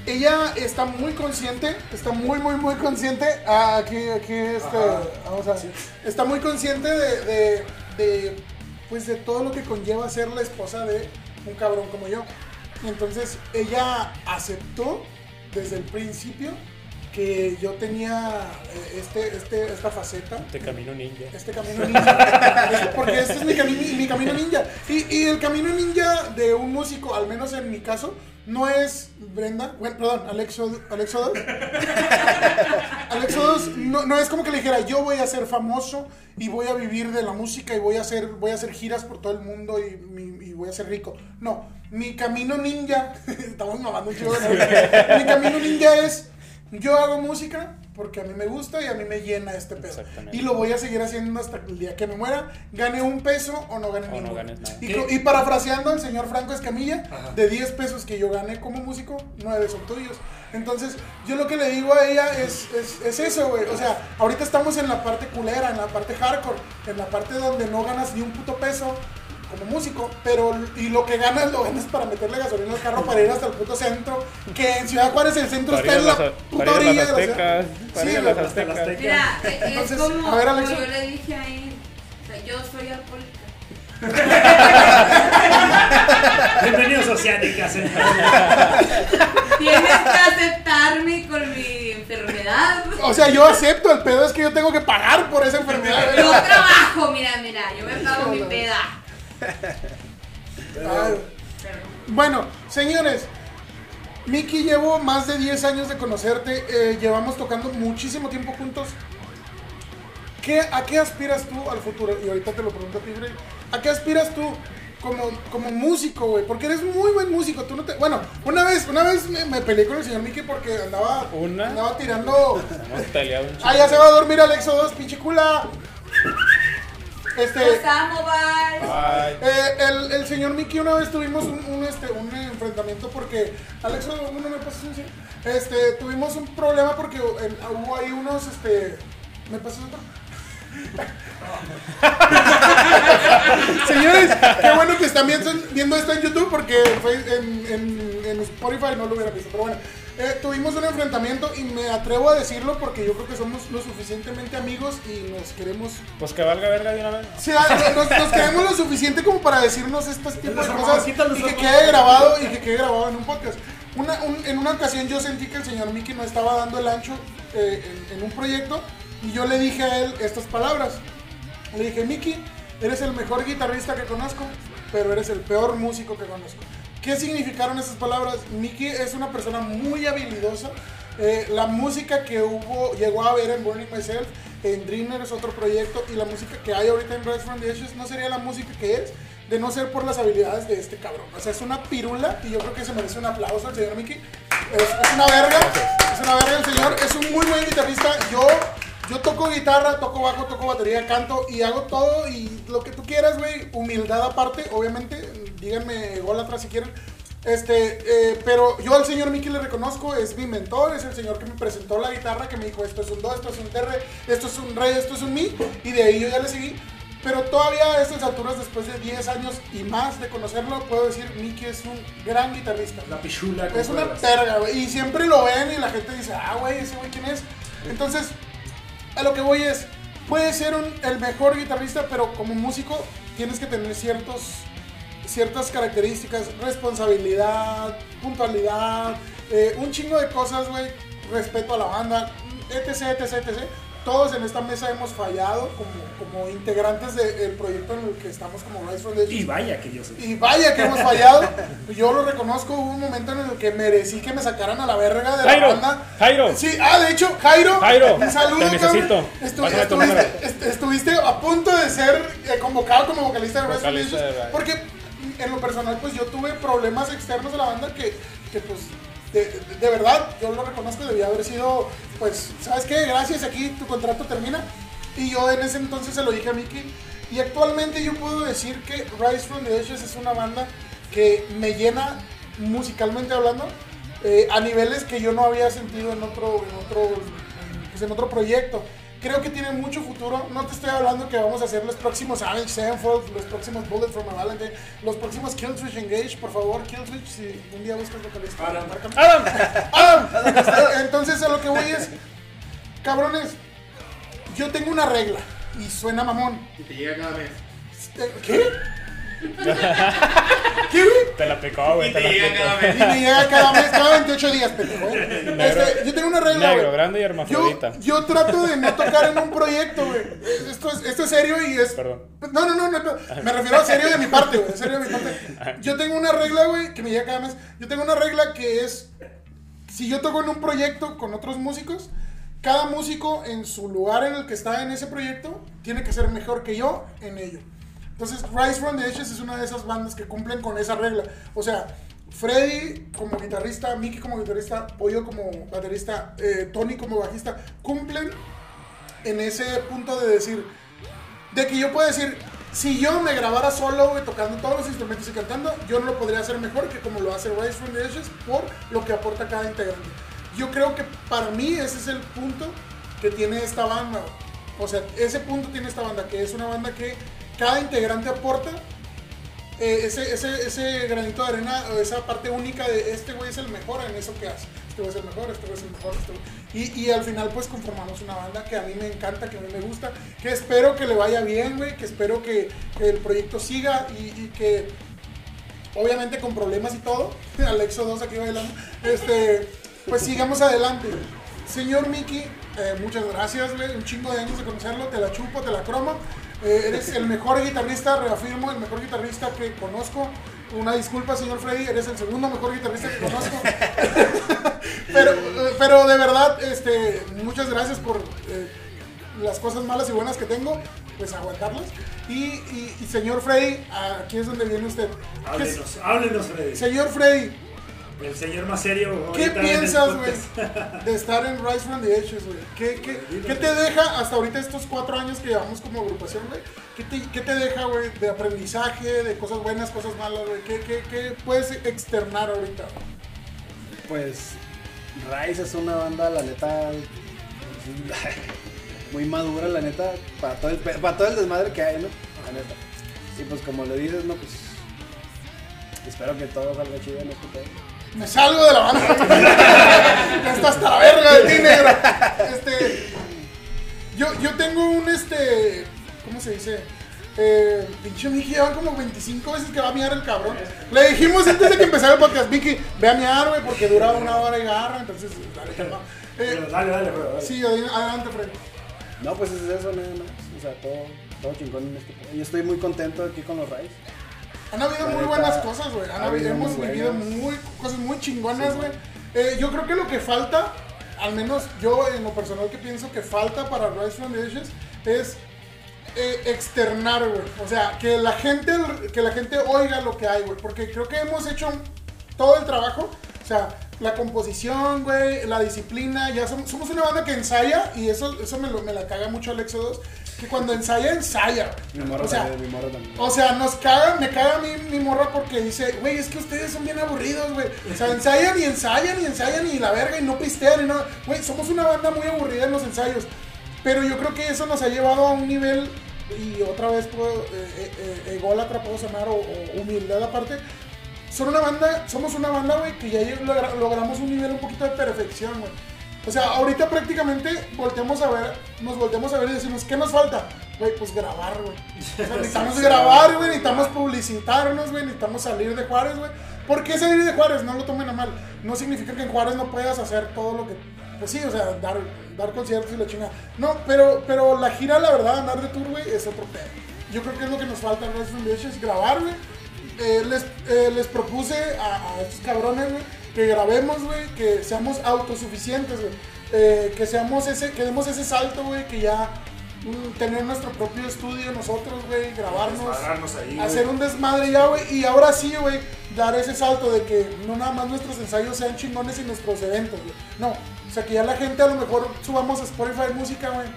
ella está muy consciente, está muy, muy, muy consciente. Ah, aquí, aquí, este, vamos a ver. Está muy consciente de, de, de, pues, de todo lo que conlleva ser la esposa de un cabrón como yo. Entonces, ella aceptó desde el principio que yo tenía eh, este, este, esta faceta Te camino ninja. este camino ninja. Porque este es mi, cami- mi camino ninja. Y, y el camino ninja de un músico, al menos en mi caso, no es Brenda, bueno, perdón, Alexo, Alexodos. Alexodos no, no es como que le dijera, yo voy a ser famoso y voy a vivir de la música y voy a hacer, voy a hacer giras por todo el mundo y, mi- y voy a ser rico. No, mi camino ninja, estamos mamando un chido, ¿no? Mi camino ninja es, yo hago música porque a mí me gusta y a mí me llena este pedo. Exactamente. Y lo voy a seguir haciendo hasta el día que me muera, gane un peso o no gane O no ninguno. nada. Y, y parafraseando al señor Franco Escamilla, Ajá. de 10 pesos que yo gané como músico, 9 son tuyos. Entonces, yo lo que le digo a ella es, es, es eso, güey. O sea, ahorita estamos en la parte culera, en la parte hardcore, en la parte donde no ganas ni un puto peso como músico, pero y lo que ganas lo ganas para meterle gasolina al carro para ir hasta el puto centro, que en Ciudad Juárez el centro Para está a en la las, puta a orilla las de la ciudad. Sí, a las aztecas. aztecas. Mira, es Entonces, como, a ver, como Alexa. yo le dije a él, o sea, yo soy alcohólica. Bienvenidos a Oceánicas. Tienes que aceptarme con mi enfermedad. O sea, yo acepto, el pedo es que yo tengo que pagar por esa enfermedad. Yo trabajo, mira, mira, yo me pago mi peda. Bueno, señores, Miki, llevo más de 10 años de conocerte, eh, llevamos tocando muchísimo tiempo juntos. ¿Qué, ¿A qué aspiras tú al futuro? Y ahorita te lo pregunto a ti, Grey. ¿A qué aspiras tú como, como músico, güey? Porque eres muy buen músico. Tú no te... Bueno, una vez, una vez me, me peleé con el señor Miki porque andaba, ¿Una? andaba tirando... Ah, ya se va a dormir Alexo 2, pinche cula. Este... Los amo, bye. Ay, Eh, el, el señor Mickey una vez tuvimos un, un, este, un enfrentamiento porque Alex no me pasas un sí? este tuvimos un problema porque eh, hubo ahí unos este me pasas otro Señores, qué bueno que están viendo, viendo esto en YouTube porque en, en- en Spotify no lo hubiera visto. Pero bueno, eh, tuvimos un enfrentamiento y me atrevo a decirlo porque yo creo que somos lo suficientemente amigos y nos queremos pues que valga verga de una vez. Sí, nos, nos queremos lo suficiente como para decirnos este tipo de cosas y que quede grabado y que quede grabado en un podcast. Una- un- en una ocasión yo sentí que el señor Mickey no estaba dando el ancho eh, en, en un proyecto Y yo le dije a él estas palabras. Le dije, Mickey, eres el mejor guitarrista que conozco, pero eres el peor músico que conozco. ¿Qué significaron esas palabras? Mickey es una persona muy habilidosa. Eh, la música que hubo, llegó a ver en Burning Myself, en Dreamer es otro proyecto, y la música que hay ahorita en Rise from the Ashes no sería la música que es de no ser por las habilidades de este cabrón. O sea, es una pirula y yo creo que se merece un aplauso al señor Mickey. Es, es una verga, es una verga el señor, es un muy buen guitarrista. Yo, yo toco guitarra, toco bajo, toco batería, canto y hago todo y lo que tú quieras, güey. Humildad aparte, obviamente, díganme gol atrás si quieren. Este, eh, pero yo al señor Mickey le reconozco, es mi mentor, es el señor que me presentó la guitarra, que me dijo esto es un do, esto es un re, esto es un re, esto es un mi, y de ahí yo ya le seguí. Pero todavía a estas alturas, después de 10 años y más de conocerlo, puedo decir, Mickey es un gran guitarrista. La pichula. Es una verga, güey. Y siempre lo ven y la gente dice, ah, güey, ese güey, ¿quién es? Entonces, a lo que voy es, puede ser un- el mejor guitarrista, pero como músico tienes que tener ciertos, ciertas características, responsabilidad, puntualidad, eh, un chingo de cosas, güey, respeto a la banda, etc, etc, etc. Todos en esta mesa hemos fallado como, como integrantes del proyecto en el que estamos como Rise from the Ashes. Y vaya que yo soy. Y vaya que hemos fallado. Yo lo reconozco. Hubo un momento en el que merecí que me sacaran a la verga de Jairo, la banda. Jairo. Sí, ah, de hecho, Jairo. Jairo, un saludo. te necesito. Estu- Pásame tu estuviste, est- estuviste a punto de ser eh, convocado como vocalista de Rise from Rise. Porque en lo personal, pues yo tuve problemas externos de la banda que, que pues. De, verdad, yo lo reconozco, debía haber sido, pues, ¿sabes qué? Gracias, aquí tu contrato termina. Y yo en ese entonces se lo dije a Mickey. Y actualmente yo puedo decir que Rise from the Ashes es una banda que me llena musicalmente hablando eh, a niveles que yo no había sentido en otro, en otro, pues en otro proyecto. Creo que tiene mucho futuro. No te estoy hablando que vamos a hacer los próximos Avenged Sevenfold, los próximos Bullet from a Valentine, los próximos Killswitch Engage. Por favor, Killswitch, si un día buscas vocalista, Adam. márcame. Adam, Adam. Entonces a lo que voy es, cabrones, yo tengo una regla y suena mamón. Y te llega cada mes. ¿Qué? ¿Qué, güey? te la picó, güey. Y Te te la llega picó. cada Y mes. me llega cada mes, cada 28 días, pendejo. Este, yo tengo una regla, Negro, güey. grande y Yo, hermafrodita. yo trato de no tocar en un proyecto, güey. Esto es, esto es serio y es. Perdón. No, no, no, no, me refiero a serio de mi parte, güey. Serio de mi parte. Yo tengo una regla, güey, que me llega cada mes. Yo tengo una regla que es. Si yo toco en un proyecto con otros músicos, cada músico en su lugar en el que está en ese proyecto tiene que ser mejor que yo en ello. Entonces, Rise from the Ashes es una de esas bandas que cumplen con esa regla. O sea, Freddy como guitarrista, Mickey como guitarrista, Pollo como baterista, eh, Tony como bajista, cumplen en ese punto de decir, de que yo puedo decir, si yo me grabara solo, tocando todos los instrumentos y cantando, yo no lo podría hacer mejor que como lo hace Rise from the Ashes por lo que aporta cada integrante. Yo creo que para mí ese es el punto que tiene esta banda. O sea, ese punto tiene esta banda, que es una banda que cada integrante aporta eh, ese, ese, ese granito de arena, esa parte única de este güey es el mejor en eso que hace. Este güey es el mejor, este güey es el mejor. Este Y, y al final pues conformamos una banda que a mí me encanta, que a mí me gusta, que espero que le vaya bien, güey, que espero que, que el proyecto siga y, y que obviamente con problemas y todo, Alexo 2 aquí bailando, este, pues sigamos adelante. Señor Miki, eh, muchas gracias, güey, un chingo de años de conocerlo, te la chupo, te la cromo. Eh, eres el mejor guitarrista, reafirmo, el mejor guitarrista que conozco. Una disculpa, señor Freddy, eres el segundo mejor guitarrista que conozco. pero, eh, pero de verdad, este, muchas gracias por eh, las cosas malas y buenas que tengo, pues aguantarlas. Y, y- y señor Freddy, aquí es donde viene usted. ¿Qué es- Háblenos, háblenos, Freddy. señor Freddy, El señor más serio. ¿qué piensas, güey, de estar en Rise from the Ashes, güey? ¿Qué, qué, qué te deja hasta ahorita estos cuatro años que llevamos como agrupación, güey? ¿Qué te, qué te deja, güey, de aprendizaje, de cosas buenas, cosas malas, güey? ¿Qué, qué, qué puedes externar ahorita? Pues Rise es una banda, la neta, muy madura, la neta, para todo el, pe- para todo el desmadre que hay, ¿no? La neta. Y pues como le dices, no, pues espero que todo salga chido en este pedo. Me salgo de la banda. Ya está hasta la verga de ti, negro. Este, yo, yo tengo un, este, ¿cómo se dice? Eh, pinche Miki lleva como 25 veces que va a miar el cabrón. Le dijimos antes de que empezara el podcast, Miki, ve a miar, güey, porque dura una hora y garra, entonces, dale, calma. Eh, Pero Dale, dale, sí, adel- adelante, Fred. No, pues es eso nada más. O sea, todo, todo chingón en este. Yo estoy muy contento aquí con los Rays. Han habido muy buenas cosas, güey. Han ha habido, hemos vivido muy, cosas muy chingonas, güey. Eh, yo creo que lo que falta, al menos yo en lo personal que pienso que falta para Rise from the Ashes, es eh, externar, güey. O sea, que la gente que la gente oiga lo que hay, güey. Porque creo que hemos hecho todo el trabajo. O sea, la composición, güey, la disciplina. Ya somos, somos una banda que ensaya y eso, eso me, lo- me la caga mucho el Éxodos. Que cuando ensaya, ensaya. Mi morro O sea, también, mi morro también. o sea, nos caga, me caga a mí mi morra porque dice, güey, es que ustedes son bien aburridos, güey. O sea, ensayan y ensayan y ensayan y la verga y no pistean y no. Güey, somos una banda muy aburrida en los ensayos. Pero yo creo que eso nos ha llevado a un nivel, y otra vez puedo, eh, eh, eh, ególatra puedo sonar o, o humildad aparte. Son una banda, somos una banda, güey, que ya logra- logramos un nivel un poquito de perfección, güey. O sea, ahorita prácticamente volteamos a ver, nos volteamos a ver y decimos, ¿qué nos falta? Güey, pues grabar, güey. O sea, necesitamos grabar, güey, necesitamos publicitarnos, güey, necesitamos salir de Juárez, güey. ¿Por qué salir de Juárez? No lo tomen a mal. No significa que en Juárez no puedas hacer todo lo que... Pues sí, o sea, dar, dar conciertos y la chingada. No, pero, pero la gira, la verdad, andar de tour, güey, es otro pedo. Yo creo que es lo que nos falta en Rise from the Ashes, grabar, güey. Eh, les, eh, les propuse a, a estos cabrones, güey, que grabemos, güey, que seamos autosuficientes, güey. Eh, que seamos ese, que demos ese salto, güey, que ya mm, tener nuestro propio estudio nosotros, güey, grabarnos, ahí, hacer un desmadre ya, güey, y ahora sí, güey, dar ese salto de que no nada más nuestros ensayos sean chingones y nuestros eventos, güey. No, o sea, que ya la gente a lo mejor subamos a Spotify música, güey.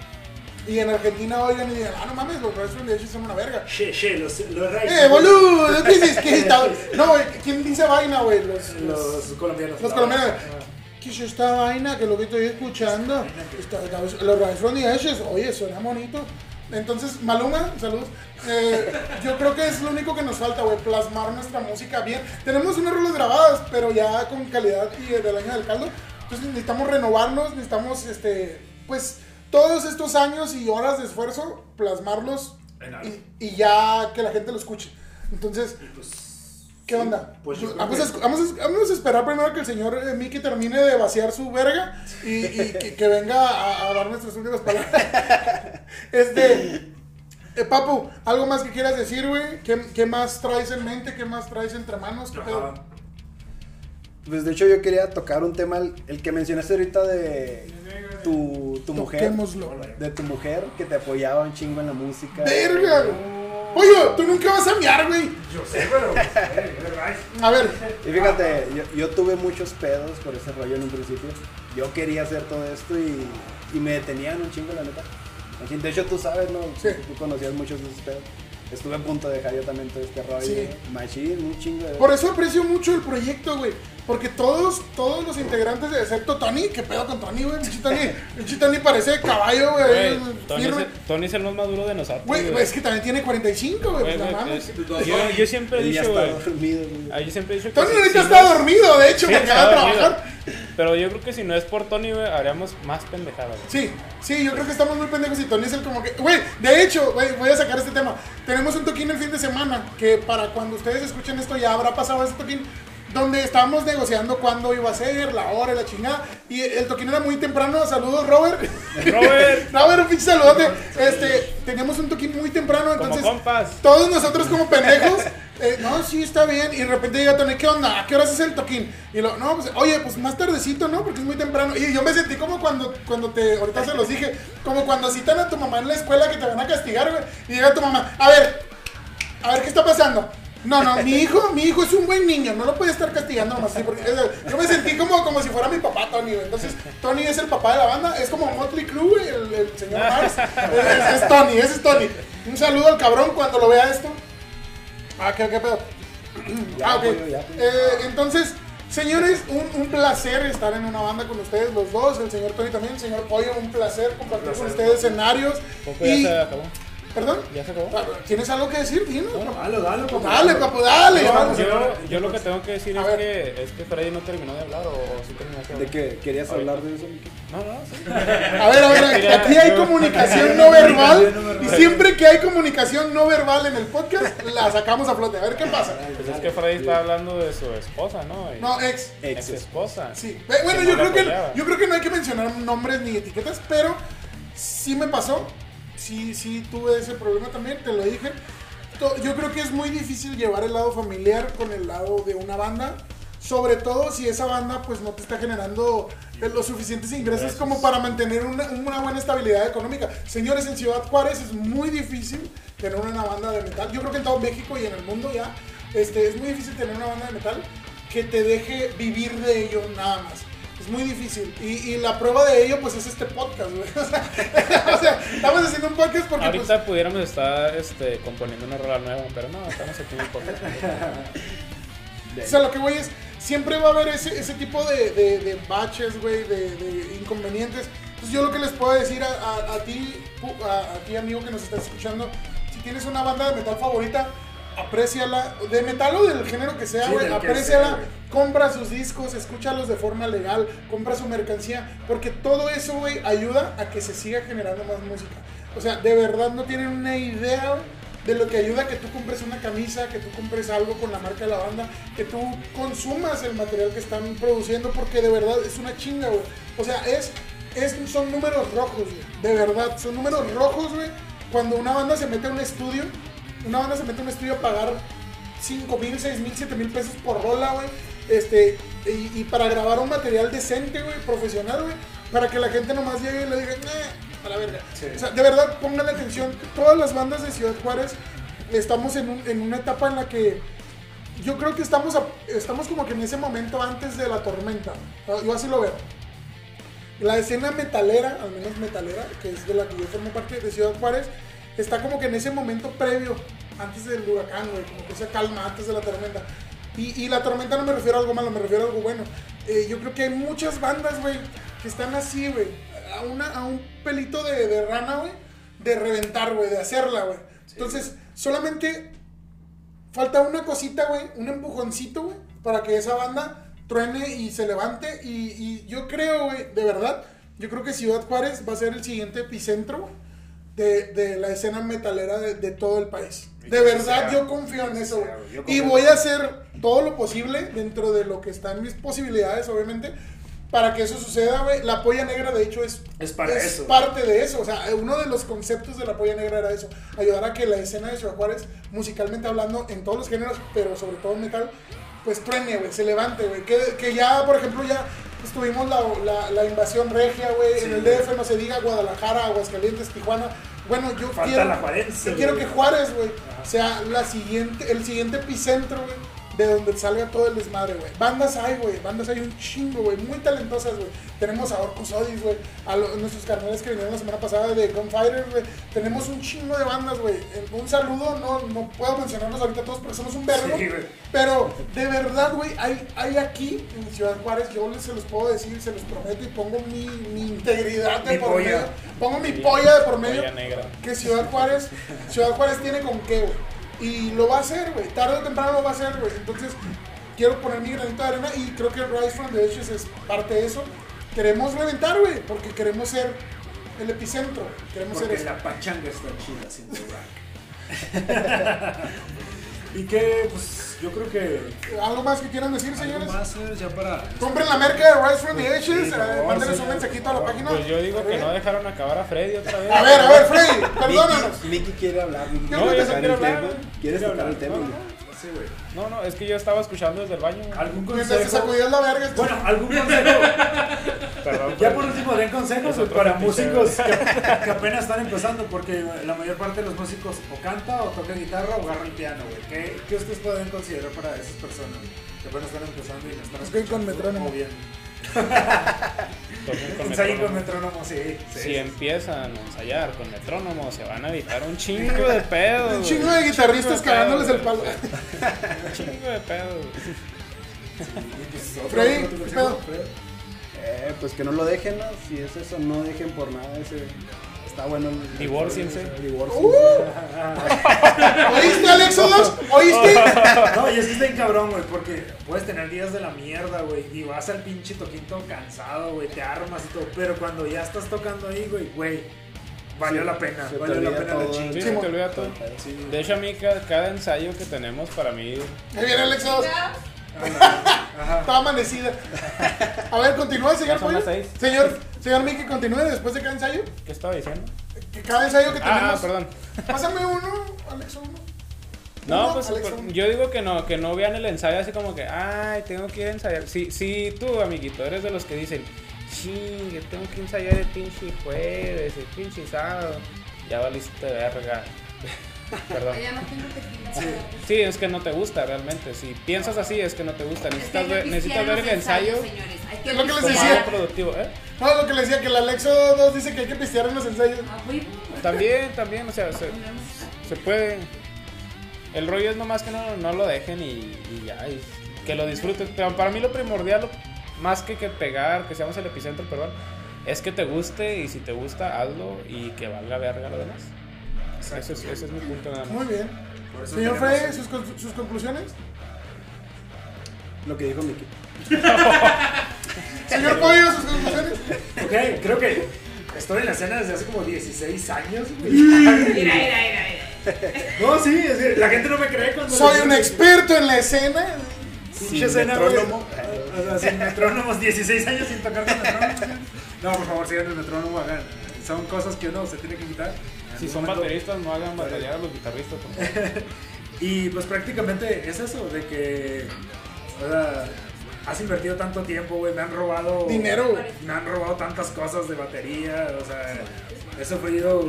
Y en Argentina oigan y digan, ah, no mames, los the Ashes son una verga. Che, che, los, los Rise. ¡Eh, boludo! ¿Qué dices? ¿Qué está? No, güey, ¿quién dice vaina, güey? Los, los, Los colombianos. los colombianos. verdad. ¿Qué es esta vaina? Que lo que estoy escuchando. Está- los the Ashes, oye, suena bonito. Entonces, Maluma, saludos. Eh, yo creo que es lo único que nos falta, güey, plasmar nuestra música bien. Tenemos unas rolas grabadas, pero ya con calidad y del año del caldo. Entonces necesitamos renovarnos, necesitamos, este, pues, todos estos años y horas de esfuerzo, plasmarlos y, y ya que la gente lo escuche. Entonces, ¿qué onda? pues creo vamos, a, vamos, a, vamos a esperar primero que el señor eh, Mickey termine de vaciar su verga y, y que, que venga a, a dar nuestras últimas palabras. este, eh, Papu, ¿algo más que quieras decir, güey? ¿Qué, qué más traes en mente? ¿Qué más traes entre manos? ¿Qué pedo? Pues de hecho yo quería tocar un tema, el, el que mencionaste ahorita de tu, tu mujer. De tu mujer que te apoyaba un chingo en la música. ¡Verga! güey! Oye, tú nunca vas a miar, güey. Yo sé, pero. A ver, Y fíjate, yo, yo tuve muchos pedos por ese rollo en un principio. Yo quería hacer todo esto y, y me detenían un chingo, la neta. De hecho, tú sabes, ¿no? Sí. Tú conocías muchos de esos pedos. Estuve a punto de dejar yo también todo este rollo. Sí. Machín, un chingo de... Por eso aprecio mucho el proyecto, güey. Porque todos, todos los integrantes, excepto Tony, ¿qué pedo con Tony, güey? Pinche Tony, pinche Tony parece caballo, Güey. Tony, es el, Tony es el más maduro de nosotros. Güey, es que también tiene 45, güey. Pues no mames. yo, yo siempre he dicho, está güey. dormido, güey. Yo siempre he dicho que. Tony ahorita si está no dormido, de hecho, Sí, porque acaba de dormido. trabajar. Pero yo creo que si no es por Tony, güey, haríamos más pendejadas. Sí, sí, yo creo que estamos muy pendejos y Tony es el como que. Güey, de hecho, güey, voy a sacar este tema. Tenemos un toquín el fin de semana que para cuando ustedes escuchen esto ya habrá pasado ese toquín. Donde estábamos negociando cuándo iba a ser, la hora la chingada. Y el toquín era muy temprano. Saludos, Robert. Robert. Robert, un pinche saludote. Este, teníamos un toquín muy temprano, Como entonces. compas. Todos nosotros como pendejos, eh, no, sí, está bien. Y de repente llega Tony, ¿qué onda? ¿A qué horas es el toquín? Y lo, no, pues, oye, pues más tardecito, ¿no? Porque es muy temprano. Y yo me sentí como cuando, cuando te, ahorita se los dije, como cuando citan a tu mamá en la escuela que te van a castigar, güey. Y llega tu mamá, a ver, a ver, ¿qué está pasando? No, no, mi hijo, mi hijo es un buen niño, no lo puede estar castigando nomás así, porque yo me sentí como, como si fuera mi papá, Tony, güey. Entonces, Tony es el papá de la banda, es como Motley Crue, güey, el, el señor Mars. Es, es Tony, ese es Tony. Un saludo al cabrón cuando lo vea esto. Ah, ¿qué, qué pedo? Ah, ok. Eh, entonces, señores, un, un placer estar en una banda con ustedes los dos, el señor Tony también, el señor Pollo, un placer compartir con ustedes escenarios. Poco Y, ya se acabó. ¿Perdón? Ya se acabó. Ah, ¿Tienes algo que decir? Dino. Dale, dale, papu. Dale, papu, dale. No, vamos. yo- lo que tengo que decir es que, es que Freddy no terminó de hablar o, o sí terminó de ¿De hablar. qué? ¿Querías Ahorita. hablar de eso, Miki? No, no, sí. A ver, a ver, aquí hay yo- comunicación no verbal y siempre que hay comunicación no verbal en el podcast la sacamos a flote. A ver qué pasa. Pues es que Freddy está hablando de su esposa, ¿no? Y- No, ex. ex esposa. Sí. Bueno, yo no creo que yo creo que no hay que mencionar nombres ni etiquetas, pero sí me pasó, sí, sí tuve ese problema también, te lo dije. Yo creo que es muy difícil llevar el lado familiar con el lado de una banda, sobre todo si esa banda pues no te está generando eh, los suficientes ingresos como para mantener una, una buena estabilidad económica. Señores, en Ciudad Juárez es muy difícil tener una banda de metal. Yo creo que en todo México y en el mundo ya este, es muy difícil tener una banda de metal que te deje vivir de ello nada más. Es muy difícil. Y, y la prueba de ello, pues, es este podcast, güey. O sea, o sea, estamos haciendo un podcast porque, pues, Ahorita pudiéramos estar este, componiendo una rola nueva, pero no, estamos aquí en el podcast. O sea, lo que voy es, siempre va a haber ese, ese tipo de, de, de baches, güey, de, de inconvenientes. Entonces yo lo que les puedo decir a, a- a ti, pu- a, a ti amigo que nos estás escuchando, si tienes una banda de metal favorita, apréciala, de metal o del género que sea, güey, apréciala, compra sus discos, escúchalos de forma legal, compra su mercancía, porque todo eso, güey, ayuda a que se siga generando más música. O sea, de verdad no tienen una idea, de lo que ayuda a que tú compres una camisa, que tú compres algo con la marca de la banda, que tú consumas el material que están produciendo, porque de verdad es una chinga, güey. O sea, es, es, son números rojos, güey. De verdad, son números rojos, güey. Cuando una banda se mete a un estudio, una banda se mete a un estudio a pagar 5 mil, 6 mil, 7 mil pesos por rola, güey. Este, y, y para grabar un material decente, güey, profesional, güey. Para que la gente nomás llegue y le diga, "Nah, a la verga. Sí. O sea, de verdad, pongan atención. Todas las bandas de Ciudad Juárez estamos en, un- en una etapa en la que yo creo que estamos, a- estamos como que en ese momento antes de la tormenta. Yo así lo veo. La escena metalera, al menos metalera, que es de la que yo formo parte de Ciudad Juárez, está como que en ese momento previo, antes del huracán, güey, como que se calma antes de la tormenta. Y, y la tormenta no me refiero a algo malo, me refiero a algo bueno. Eh, yo creo que hay muchas bandas, güey, que están así, güey, a, una, a un pelito de, de rana, güey, de reventar, güey, de hacerla, güey. Entonces, solamente falta una cosita, güey, un empujoncito, güey, para que esa banda truene y se levante. Y, y yo creo, güey, de verdad, yo creo que Ciudad Juárez va a ser el siguiente epicentro güey, de, de la escena metalera de, de todo el país. Y De verdad, sea. yo confío en eso, sea. Yo Y voy a hacer todo lo posible dentro de lo que está en mis posibilidades, obviamente. Para que eso suceda, güey. La polla negra, de hecho, es, Es para eso. parte de eso. O sea, uno de los conceptos de la polla negra era eso. Ayudar a que la escena de Ciudad Juárez, musicalmente hablando, en todos los géneros, pero sobre todo en metal, pues truene, güey, se levante, güey. Que, que ya, por ejemplo, ya pues, tuvimos la, la, la invasión regia, güey. Sí, en el. DF, no se diga, Guadalajara, Aguascalientes, Tijuana. Bueno, yo Falta quiero, la Juarense, yo quiero que Juárez, güey, sea la siguiente, el siguiente epicentro, güey. De donde salga todo el desmadre, güey. Bandas hay, güey. Bandas hay un chingo, güey. Muy talentosas, güey. Tenemos a Orcus Odis, güey. A lo- nuestros carnales que vinieron la semana pasada de Gunfighter, güey. Tenemos un chingo de bandas, güey. Un saludo, no, no puedo mencionarlos ahorita todos porque somos un verbo. Sí. Pero de verdad, güey, hay, hay aquí en Ciudad Juárez, yo les, se los puedo decir, se los prometo y pongo mi, mi integridad de Mi por polla. medio. Pongo mi polla de por medio Polla negra. que Ciudad Juárez, Ciudad Juárez tiene con qué, güey. Y lo va a hacer, güey. Tarde o temprano lo va a hacer, güey. Entonces, quiero poner mi granito de arena y creo que Rise from the Ashes es parte de eso. Queremos reventar, güey, porque queremos ser el epicentro. Queremos Porque ser eso. la pachanga está chida sin rack. y que, pues, yo creo que. ¿Algo más que quieran decir, señores? más, señores, ya para. Compren la merca de Rise from the Ashes. Sí, eh, mándenos un mensajito a la página. Pues yo digo que no dejaron acabar a Freddy otra vez. A ver, a ver, Freddy, perdónanos. Miki, Miki quiere hablar. Miki No, quiere yo quiero el hablar. ¿Quieres tocar el tema? No, güey? Sí, güey. No, no, es que yo estaba escuchando desde el baño. ¿Algún Mientras consejo? sacudías la verga. esto- Bueno, algún consejo. Perdón. Ya por último, den consejos para músicos que, que apenas están empezando, porque la mayor parte de los músicos o canta o toca guitarra o agarra el piano, güey. ¿Qué, ¿Qué ustedes pueden considerar para esas personas que apenas están empezando y no están Ok, con escuchando metrónomo. bien? Ensayen con metrónomo. sí. sí. Si empiezan a ensayar con metrónomo, se van a evitar un chingo de pedos. Un chingo de guitarristas Chingo de cagándoles el palo. Un chingo de pedos. Pues, Freddy, otro ¿qué consejo, pedo? Eh, pues que no lo dejen, ¿no? Si es eso, no dejen por nada ese. Está bueno. el- Divórciense. Divórciense. Uh, ¿Oíste, Alexodos? ¿Oíste? No, y es que está bien cabrón, güey, porque puedes tener días de la mierda, güey, y vas al pinche toquito cansado, güey, te armas y todo, pero cuando ya estás tocando ahí, güey, güey, valió Sí, la pena, valió la pena la todo. chinga. Sí, Sí, se mo- te olvida todo. De hecho, a mí cada, cada ensayo que tenemos para mí Ahí viene Alexodos. Estaba amanecida. A ver, continúa, señor Pollo. Señor, señor Miki, continúe después de cada ensayo. ¿Qué estaba diciendo? Que cada ensayo que Ah, tenemos. perdón. Pásame uno, Alex, uno. No, Uno, pues Alex, por- uno. yo digo que no, que no vean el ensayo así como que, ay, tengo que ir a ensayar. Si, si tú, amiguito, eres de los que dicen, sí, yo tengo que ensayar el pinche jueves, el pinche sábado, ya valiste verga. Perdón. Tequila. Sí, es que no te gusta realmente. Si piensas así, es que no te gusta. Necesitas ver, necesitas ver el ensayo señores. Hay que Es lo que les decía. productivo. ¿eh? No, lo que le decía, que el Alexo 2 dice que hay que pistear en los ensayos. Ah. También, también, o sea, se, se puede. El rollo es nomás que no, no lo dejen y, y ya, y que lo disfruten. Pero para mí lo primordial, más que que pegar, que seamos el epicentro, perdón, es que te guste y si te gusta, hazlo y que valga verga lo demás. Ese es, ese es mi punto nada más. Muy bien. Señor Frey, sus, con- sus conclusiones. Lo que dijo Miki. Señor Pollo, sus conclusiones. Ok, creo que estoy en la escena desde hace como 16 años. güey. Mira, mira, mira, mira. No, sí, es que la gente no me cree cuando. Soy un experto en la escena. Sin escena, güey. metrónomo. O sea, sin metrónomos, 16 años sin tocar con metrónomos. No, por favor, sigan el metrónomo, hagan. Son cosas que uno se tiene que quitar. Si son momento. bateristas, no hagan batallar a los guitarristas. por favor. Y pues prácticamente es eso, de que. O sea, has invertido tanto tiempo, güey. Me han robado. Dinero, güey. Me han robado tantas cosas de batería. O sea, he sufrido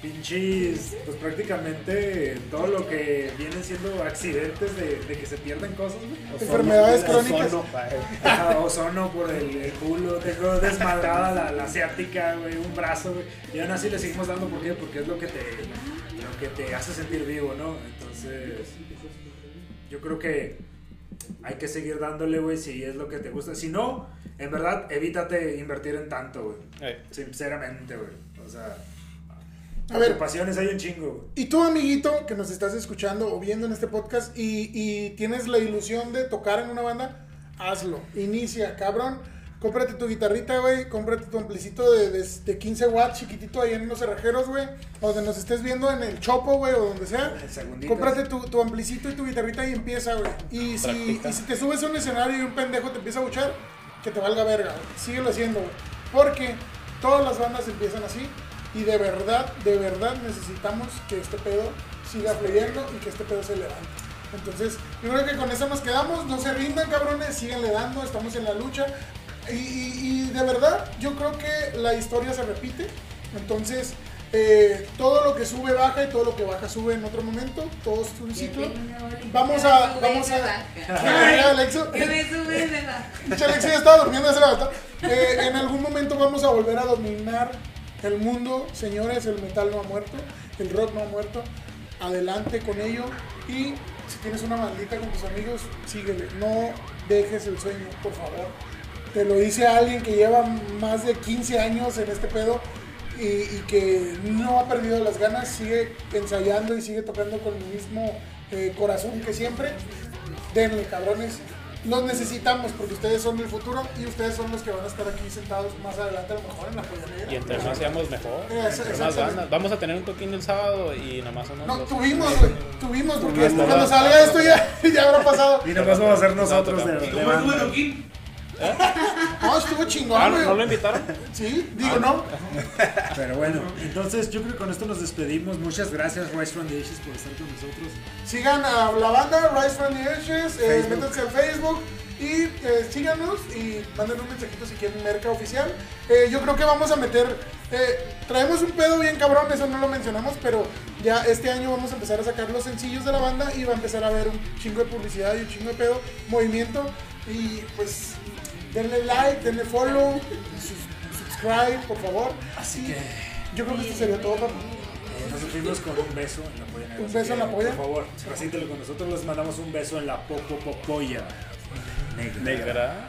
pinches. Pues prácticamente todo lo que vienen siendo accidentes de, de que se pierden cosas, güey. Enfermedades Ozono, crónicas. ozono por el, el culo, tengo desmadrada la, la asiática, güey, un brazo, güey. Y aún así le seguimos dando, ¿por qué? Porque es lo que te, lo que te hace sentir vivo, ¿no? Entonces, yo creo que hay que seguir dándole, güey, si es lo que te gusta. Si no, en verdad, evítate invertir en tanto, güey. Sinceramente, güey. O sea, A ver, ocupaciones hay un chingo. Y tú, amiguito, que nos estás escuchando o viendo en este podcast y, y tienes la ilusión de tocar en una banda, hazlo. Inicia, cabrón. Cómprate tu guitarrita, güey. Cómprate tu amplicito de, de, de 15 watts chiquitito ahí en los cerrajeros, güey. O donde nos estés viendo en el chopo, güey, o donde sea. Segunditos. Cómprate tu, tu amplicito y tu guitarrita y empieza, güey. Y si, y si te subes a un escenario y un pendejo te empieza a buchar, que te valga verga, güey. Síguelo haciendo, güey. Porque todas las bandas empiezan así. Y de verdad, de verdad necesitamos que este pedo siga fluyendo y que este pedo se levante. Entonces, yo creo que con eso nos quedamos. No se rindan, cabrones. Síganle dando. Estamos en la lucha. Y, y- y de verdad, yo creo que la historia se repite. Entonces, eh, todo lo que sube baja y todo lo que baja sube en otro momento. Todo es un ciclo. Vamos a. Vamos a. Alexis ya estaba durmiendo hace rato. Eh, en algún momento vamos a volver a dominar el mundo, señores. El metal no ha muerto, el rock no ha muerto. Adelante con ello. Y si tienes una maldita con tus amigos, síguele. No dejes el sueño, por favor. Te lo dice alguien que lleva más de 15 años en este pedo y, que no ha perdido las ganas. Sigue ensayando y sigue tocando con el mismo eh, corazón que siempre. Denle, cabrones. Los necesitamos porque ustedes son el futuro y ustedes son los que van a estar aquí sentados más adelante, a lo mejor en la pollanera. y entre más seamos mejor. Eh, entre más bandas. Vamos a tener un toquín el sábado y nomás somos No, tuvimos, güey. Tuvimos, porque cuando ¿verdad? salga esto ya, ya habrá pasado. Y nomás vamos a hacer nosotros de, ¿Y de No, estuvo chingón, Ah. ¿No lo invitaron? Sí, digo, no. Pero bueno, entonces yo creo que con esto nos despedimos. Muchas gracias, Rise from the Ashes, por estar con nosotros. Sigan a la banda Rise from the Edges, eh, métanse al Facebook y eh, síganos y manden un mensajito si quieren merca oficial. Eh, yo creo que vamos a meter, eh, traemos un pedo bien cabrón, eso no lo mencionamos, pero ya este año vamos a empezar a sacar los sencillos de la banda y va a empezar a haber un chingo de publicidad y un chingo de pedo, movimiento y pues denle like, denle follow, subscribe, por favor. Así que. Yo creo que esto sería todo, papá. Eh, nos despedimos con un beso en la polla. ¿Un beso en la polla? Por favor, recítelo con nosotros. Les mandamos un beso en la popopopoya negra. negra.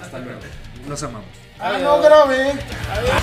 Hasta luego. Nos amamos. ¡Ah, no grave! Adiós.